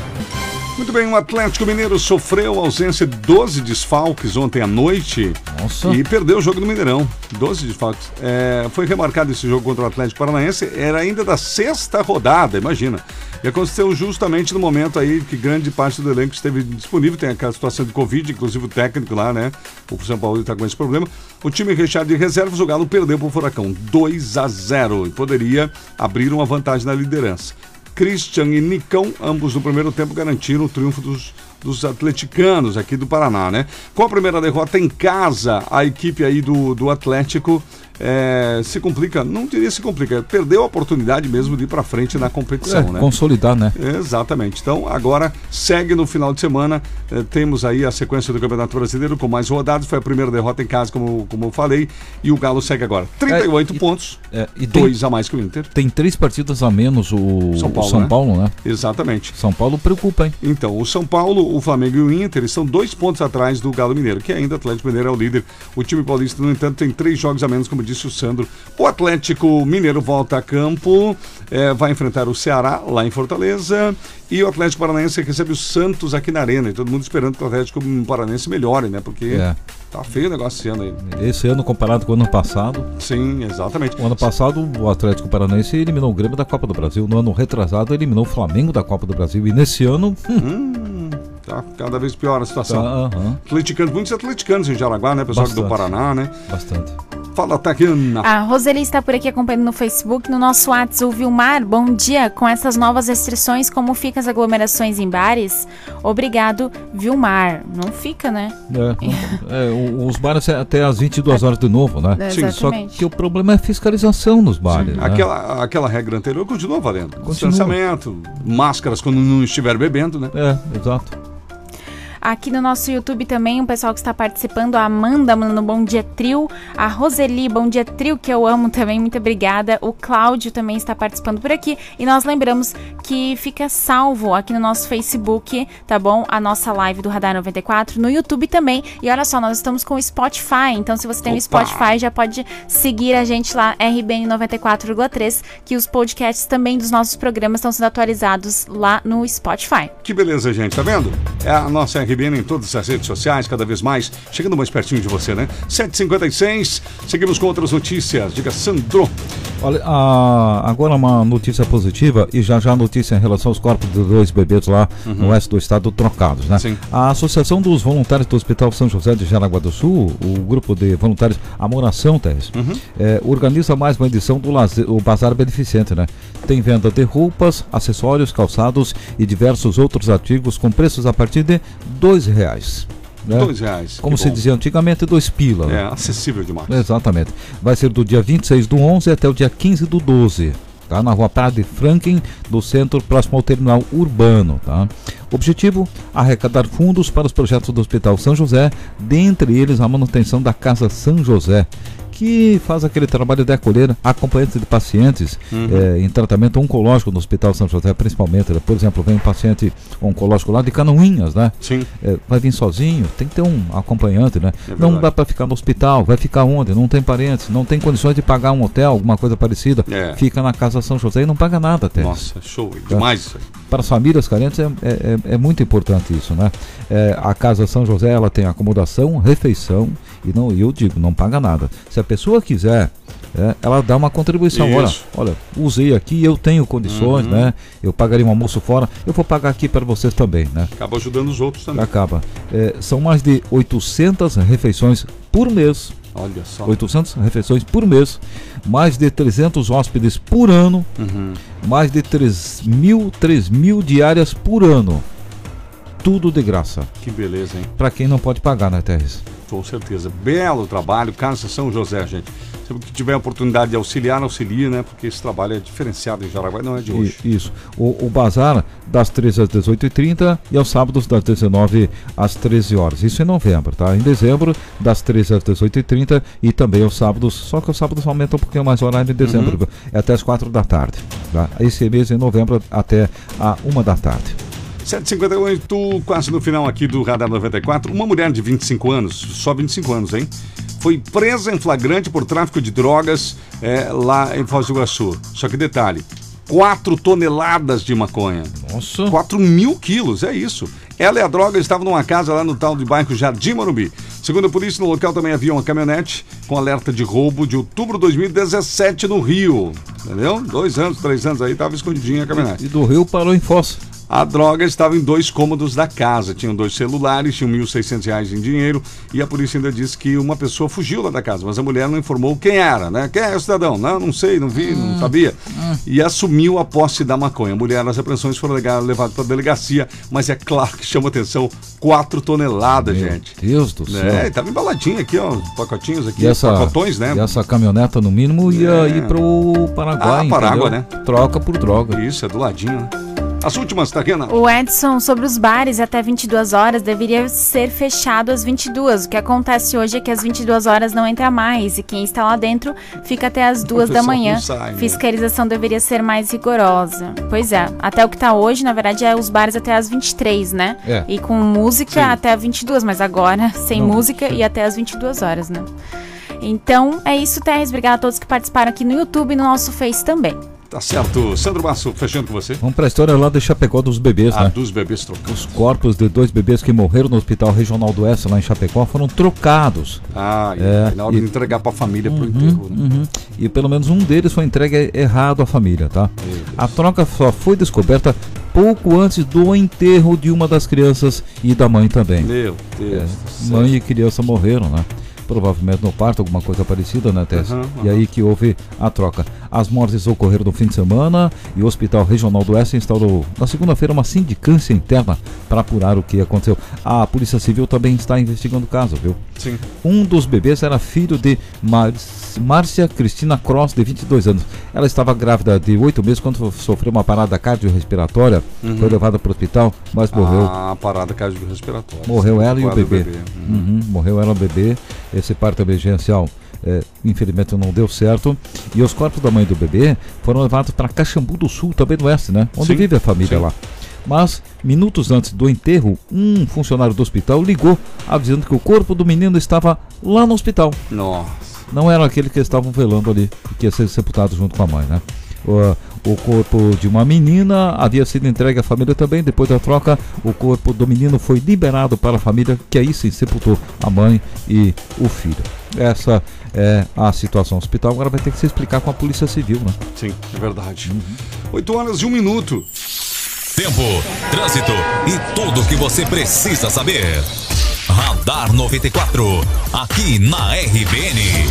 Speaker 6: Muito bem, o Atlético Mineiro sofreu ausência de 12 desfalques ontem à noite
Speaker 7: Nossa.
Speaker 6: e perdeu o jogo do Mineirão. 12 desfalques. É, foi remarcado esse jogo contra o Atlético Paranaense, era ainda da sexta rodada, imagina. E aconteceu justamente no momento aí que grande parte do elenco esteve disponível, tem aquela situação de Covid, inclusive o técnico lá, né? O São Paulo está com esse problema. O time recheado de reservas, o Galo perdeu para o Furacão 2 a 0 e poderia abrir uma vantagem na liderança. Christian e Nicão, ambos no primeiro tempo, garantiram o triunfo dos, dos atleticanos aqui do Paraná, né? Com a primeira derrota em casa, a equipe aí do, do Atlético é, se complica, não diria se complica, perdeu a oportunidade mesmo de ir para frente na competição,
Speaker 7: É,
Speaker 6: né?
Speaker 7: consolidar, né?
Speaker 6: Exatamente. Então, agora segue no final de semana. eh, temos aí a sequência do Campeonato Brasileiro com mais rodadas. Foi a primeira derrota em casa, como, como eu falei. E o Galo segue agora. 38 pontos,
Speaker 7: É, e tem-
Speaker 6: dois a mais que o Inter.
Speaker 7: Tem três partidas a menos o
Speaker 6: São Paulo,
Speaker 7: o São
Speaker 6: né?
Speaker 7: Paulo, né?
Speaker 6: Exatamente.
Speaker 7: São Paulo preocupa, hein?
Speaker 6: Então, o São Paulo, o Flamengo e o Inter estão dois pontos atrás do Galo Mineiro, que ainda o Atlético Mineiro é o líder. O time paulista, no entanto, tem três jogos a menos, como disse o Sandro. O Atlético Mineiro volta a campo, eh, vai enfrentar o Ceará lá em Fortaleza. E o Atlético Paranaense recebe o Santos aqui na Arena. E todo mundo esperando que o Atlético Paranaense melhore, né? Porque
Speaker 7: É.
Speaker 6: tá feio o negócio esse ano aí.
Speaker 7: Esse ano comparado com o ano passado.
Speaker 6: Sim, exatamente.
Speaker 7: O ano passado o Atlético Paranaense eliminou o Grêmio da Copa do Brasil. No ano retrasado eliminou o Flamengo da Copa do Brasil. E nesse ano. hum,
Speaker 6: Tá cada vez pior a situação.
Speaker 7: Tá, aham.
Speaker 6: Atleticanos, muitos atleticanos em Jaraguá, né? Pessoal do
Speaker 7: Bastante.
Speaker 6: Paraná, né?
Speaker 7: Bastante.
Speaker 6: Fala, Taquiana.
Speaker 8: A Roseli está por aqui acompanhando no Facebook, no nosso WhatsApp, o Vilmar, bom dia. Com essas novas restrições, como ficam as aglomerações em bares? Obrigado, Vilmar. Não fica, né?
Speaker 7: É, é, o- os bares é até às 22 horas de novo, né?
Speaker 8: É,
Speaker 7: Sim, Só
Speaker 8: exatamente.
Speaker 7: que o problema é a fiscalização nos bares. né?
Speaker 6: Aquela, aquela regra anterior continua valendo.
Speaker 7: Continua.
Speaker 6: Distanciamento, máscaras quando não estiver bebendo, né?
Speaker 7: É, exato.
Speaker 8: Aqui no nosso YouTube também, o pessoal que está participando, a Amanda mandando bom dia trio, a Roseli, bom dia trio, que eu amo também, muito obrigada. O Cláudio também está participando por aqui. E nós lembramos que fica salvo aqui no nosso Facebook, tá bom? A nossa live do Radar 94, no YouTube também. E olha só, nós estamos com o Spotify, então se você tem o! Spotify, já pode seguir a gente lá, RBN 94,3, que os podcasts também dos nossos programas estão sendo atualizados lá no Spotify.
Speaker 6: Que beleza, gente, tá vendo? É a nossa RBN em todas as redes sociais, cada vez mais, chegando mais pertinho de você, né? 7h56, seguimos com outras notícias. Diga, Sandro.
Speaker 7: Olha, a- agora uma notícia positiva e já já notícia em relação aos corpos de dois bebês lá no oeste do estado trocados, né?
Speaker 6: Sim.
Speaker 7: A Associação dos Voluntários do Hospital São José de Jaraguá do Sul, o grupo de voluntários Amoração, Teres, é, organiza mais uma edição do lazer- o Bazar Beneficente, né? Tem venda de roupas, acessórios, calçados e diversos outros artigos com preços a partir de dois reais. Né?
Speaker 6: Dois reais,
Speaker 7: Como se
Speaker 6: bom.
Speaker 7: dizia antigamente, dois pila. né?
Speaker 6: É acessível demais.
Speaker 7: Exatamente. Vai ser do dia 26 do 11 até o dia 15 do 12. Tá? Na rua Praia de Franklin, do centro, próximo ao terminal urbano. Tá? Objetivo: arrecadar fundos para os projetos do Hospital São José, dentre eles a manutenção da Casa São José, que faz aquele trabalho de acolher acompanhantes de pacientes
Speaker 6: Uhum.
Speaker 7: eh, em tratamento oncológico no Hospital São José, principalmente. né? Por exemplo, vem um paciente oncológico lá de Canoinhas, né?
Speaker 6: Sim.
Speaker 7: Eh, vai vir sozinho, tem que ter um acompanhante, né?
Speaker 6: É
Speaker 7: não dá para ficar no hospital, vai ficar onde? Não tem parentes, não tem condições de pagar um hotel, alguma coisa parecida.
Speaker 6: É.
Speaker 7: Fica na Casa São José e não paga nada até.
Speaker 6: Nossa, show, demais isso aí.
Speaker 7: Para as famílias carentes é, é, é- é muito importante isso, né? É, a Casa São José ela tem acomodação, refeição e não, eu digo, não paga nada. Se a pessoa quiser, é, ela dá uma contribuição. Olha, olha, usei aqui, eu tenho condições,
Speaker 6: Uhum.
Speaker 7: né? Eu pagaria um almoço fora, eu vou pagar aqui para vocês também, né?
Speaker 6: Acaba ajudando os outros também.
Speaker 7: Acaba. É, são mais de 800 refeições por mês.
Speaker 6: Olha só.
Speaker 7: 800 refeições por mês, mais de 300 hóspedes por ano,
Speaker 6: Uhum.
Speaker 7: mais de 3 mil, 3 mil diárias por ano. Tudo de graça.
Speaker 6: Que beleza, hein?
Speaker 7: Para quem não pode pagar, né, Terres?
Speaker 6: Com certeza. Belo trabalho, Casa São José, gente. Que tiver a oportunidade de auxiliar, auxilia, né? Porque esse trabalho é diferenciado em Jaraguá, não é de hoje.
Speaker 7: Isso. O, o bazar das 13 às 18h30 e aos sábados das 19 às 13 horas. Isso em novembro, tá? Em dezembro, das 13 às 18h30 e também aos sábados. Só que os sábados aumentam um pouquinho mais o horário em dezembro.
Speaker 6: Uhum.
Speaker 7: É até as 4 da tarde. Tá? Esse mês em novembro até a 1 da tarde.
Speaker 6: 7h58, quase no final aqui do Radar 94. Uma mulher de 25 anos, só 25 anos, hein? Foi presa em flagrante por tráfico de drogas é, lá em Foz do Iguaçu. Só que detalhe: 4 toneladas de maconha.
Speaker 7: Nossa.
Speaker 6: 4 mil quilos, é isso. Ela e a droga estavam numa casa lá no tal de bairro Jardim Morumbi. Segundo a polícia, no local também havia uma caminhonete com alerta de roubo de outubro de 2017 no Rio. Entendeu? Dois anos, três anos aí, estava escondidinha a caminhonete.
Speaker 7: E do Rio parou em Foz.
Speaker 6: A droga estava em dois cômodos da casa. Tinham dois celulares, tinham 1.600 reais em dinheiro e a polícia ainda disse que uma pessoa fugiu lá da casa, mas a mulher não informou quem era, né? Quem é o cidadão? Não, não sei, não vi, não sabia. E assumiu a posse da maconha. A mulher, as apreensões foram levadas para a delegacia, mas é claro que chama atenção, 4 toneladas, gente.
Speaker 7: Deus do céu.
Speaker 6: É, tava embaladinho aqui, ó, os pacotinhos aqui,
Speaker 7: essa,
Speaker 6: pacotões, né?
Speaker 7: e essa caminhoneta, no mínimo, ia ir pro Paraguai.
Speaker 6: Ah, Parágua, né?
Speaker 7: Troca por droga.
Speaker 6: Isso, é do ladinho, né? As últimas, Tariana.
Speaker 8: O Edson, sobre os bares até 22 horas, deveria ser fechado às 22. O que acontece hoje é que às 22 horas não entra mais e quem está lá dentro fica até às 2 da manhã.
Speaker 6: não sai, né?
Speaker 8: Fiscalização deveria ser mais rigorosa. Pois é, até o que está hoje, na verdade, é os bares até às 23, né?
Speaker 7: É.
Speaker 8: E com música até 22, mas agora sem
Speaker 7: Não.
Speaker 8: música e até às 22 horas, né? Então é isso, Terres. Obrigada a todos que participaram aqui no YouTube e no nosso Face também.
Speaker 6: Tá certo. Sandro Masso, fechando com você.
Speaker 7: Vamos pra história lá de Chapecó dos bebês,
Speaker 6: Ah,
Speaker 7: né?
Speaker 6: dos bebês trocados.
Speaker 7: Os corpos de dois bebês que morreram no Hospital Regional do Oeste, lá em Chapecó, foram trocados.
Speaker 6: Ah, e
Speaker 7: É,
Speaker 6: na hora
Speaker 7: e-
Speaker 6: de entregar pra família pro enterro, né?
Speaker 7: Uhum. E pelo menos um deles foi entregue errado à família, tá? A troca só foi descoberta pouco antes do enterro de uma das crianças e da mãe também.
Speaker 6: Meu Deus.
Speaker 7: É, mãe e criança morreram, né? Provavelmente no parto, alguma coisa parecida, né, Tess?
Speaker 6: Aham,
Speaker 7: E aí que houve a troca. As mortes ocorreram no fim de semana e o Hospital Regional do Oeste instaurou na segunda-feira uma sindicância interna para apurar o que aconteceu. A Polícia Civil também está investigando o caso, viu?
Speaker 6: Sim.
Speaker 7: Um dos bebês era filho de Mar- Márcia Cristina Cross, de 22 anos. Ela estava grávida de oito meses quando sofreu uma parada cardiorrespiratória.
Speaker 6: Uhum.
Speaker 7: Foi levada para o hospital, mas morreu.
Speaker 6: Ah, parada cardiorrespiratória.
Speaker 7: Morreu ela e o
Speaker 6: Quadro
Speaker 7: bebê. Uhum, morreu ela e o bebê. Esse parto emergencial, é, infelizmente, não deu certo. E os corpos da mãe do bebê foram levados para Caxambu do Sul, também no oeste, né? Onde
Speaker 6: Sim,
Speaker 7: vive a família
Speaker 6: sim.
Speaker 7: lá. Mas, minutos antes do enterro, um funcionário do hospital ligou avisando que o corpo do menino estava lá no hospital.
Speaker 6: Nossa.
Speaker 7: Não era aquele que estavam velando ali, que ia ser sepultado junto com a mãe, né? O, o corpo de uma menina havia sido entregue à família também. Depois da troca, o corpo do menino foi liberado para a família, que aí sim sepultou a mãe e o filho. Essa é a situação. O hospital agora vai ter que se explicar com a Polícia Civil, né?
Speaker 6: Sim, é verdade. Oito horas e um minuto.
Speaker 25: Tempo, trânsito e tudo o que você precisa saber. Radar 94, aqui na RBN.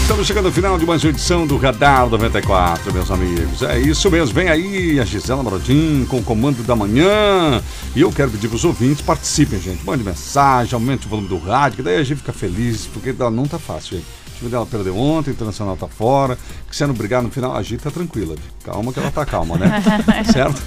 Speaker 6: Estamos chegando ao final de mais uma edição do Radar 94, meus amigos. É isso mesmo, vem aí a Gisela Marodim com o comando da manhã. E eu quero pedir para os ouvintes, participem, gente. Mande mensagem, aumente o volume do rádio, que daí a gente fica feliz, porque não tá fácil, gente. O time dela perdeu ontem, o Internacional tá fora. Que se não brigar no final, a gente tá tranquila. Calma que ela tá calma, né? certo?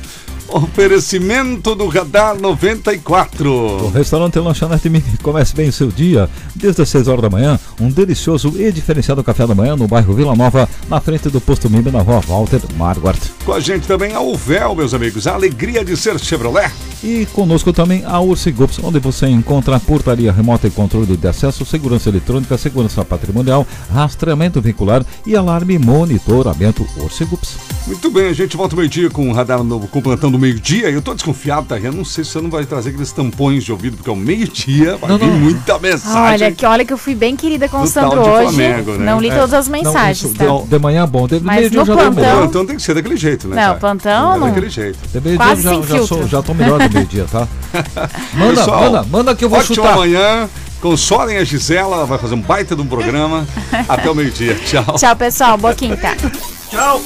Speaker 6: Oferecimento do Radar 94.
Speaker 7: O restaurante Lanchonete Mini comece bem o seu dia. Desde as 6 horas da manhã, um delicioso e diferenciado café da manhã no bairro Vila Nova, na frente do posto Mimbi, na rua Walter Marquardt.
Speaker 6: Com a gente também a Uvel, meus amigos. A alegria de ser Chevrolet.
Speaker 7: E conosco também a Ursigops, onde você encontra portaria remota e controle de acesso, segurança eletrônica, segurança patrimonial, rastreamento veicular e alarme monitoramento Ursigops.
Speaker 6: Muito bem, a gente volta meio-dia com o radar novo, com o plantão do meio-dia. Eu tô desconfiado, tá? Eu não sei se você não vai trazer aqueles tampões de ouvido, porque ao meio-dia vai
Speaker 7: Não,
Speaker 6: vir
Speaker 7: não.
Speaker 6: muita mensagem.
Speaker 8: Olha que, olha que eu fui bem querida com o Sandro hoje.
Speaker 6: Flamengo, né?
Speaker 8: Não li
Speaker 6: É.
Speaker 8: todas as
Speaker 7: Não,
Speaker 8: mensagens,
Speaker 7: isso
Speaker 8: tá?
Speaker 7: de, de manhã é bom, de
Speaker 8: Mas no plantão-
Speaker 7: melhor.
Speaker 6: plantão tem que ser daquele jeito, né?
Speaker 8: Não,
Speaker 6: cara?
Speaker 8: plantão
Speaker 6: É
Speaker 8: não.
Speaker 6: daquele jeito.
Speaker 7: De
Speaker 8: Quase
Speaker 7: já,
Speaker 8: sem
Speaker 7: já,
Speaker 8: filtro.
Speaker 7: sou, já tô melhor do meio-dia, tá? Manda,
Speaker 6: Pessoal,
Speaker 7: manda, manda que eu vou chutar.
Speaker 6: manhã. Consolem a Gisela, ela vai fazer um baita de um programa. Até o meio-dia. Tchau.
Speaker 8: Tchau, pessoal. Boa quinta.
Speaker 25: Tchau.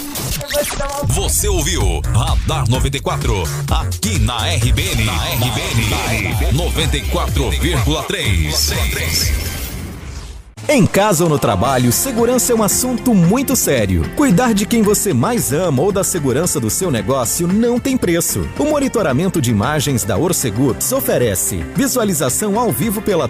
Speaker 25: Você ouviu Radar 94, aqui na RBN. Na RBN 94,3.
Speaker 26: Em casa ou no trabalho, segurança é um assunto muito sério. Cuidar de quem você mais ama ou da segurança do seu negócio não tem preço. O monitoramento de imagens da Orcegups oferece visualização ao vivo pela tela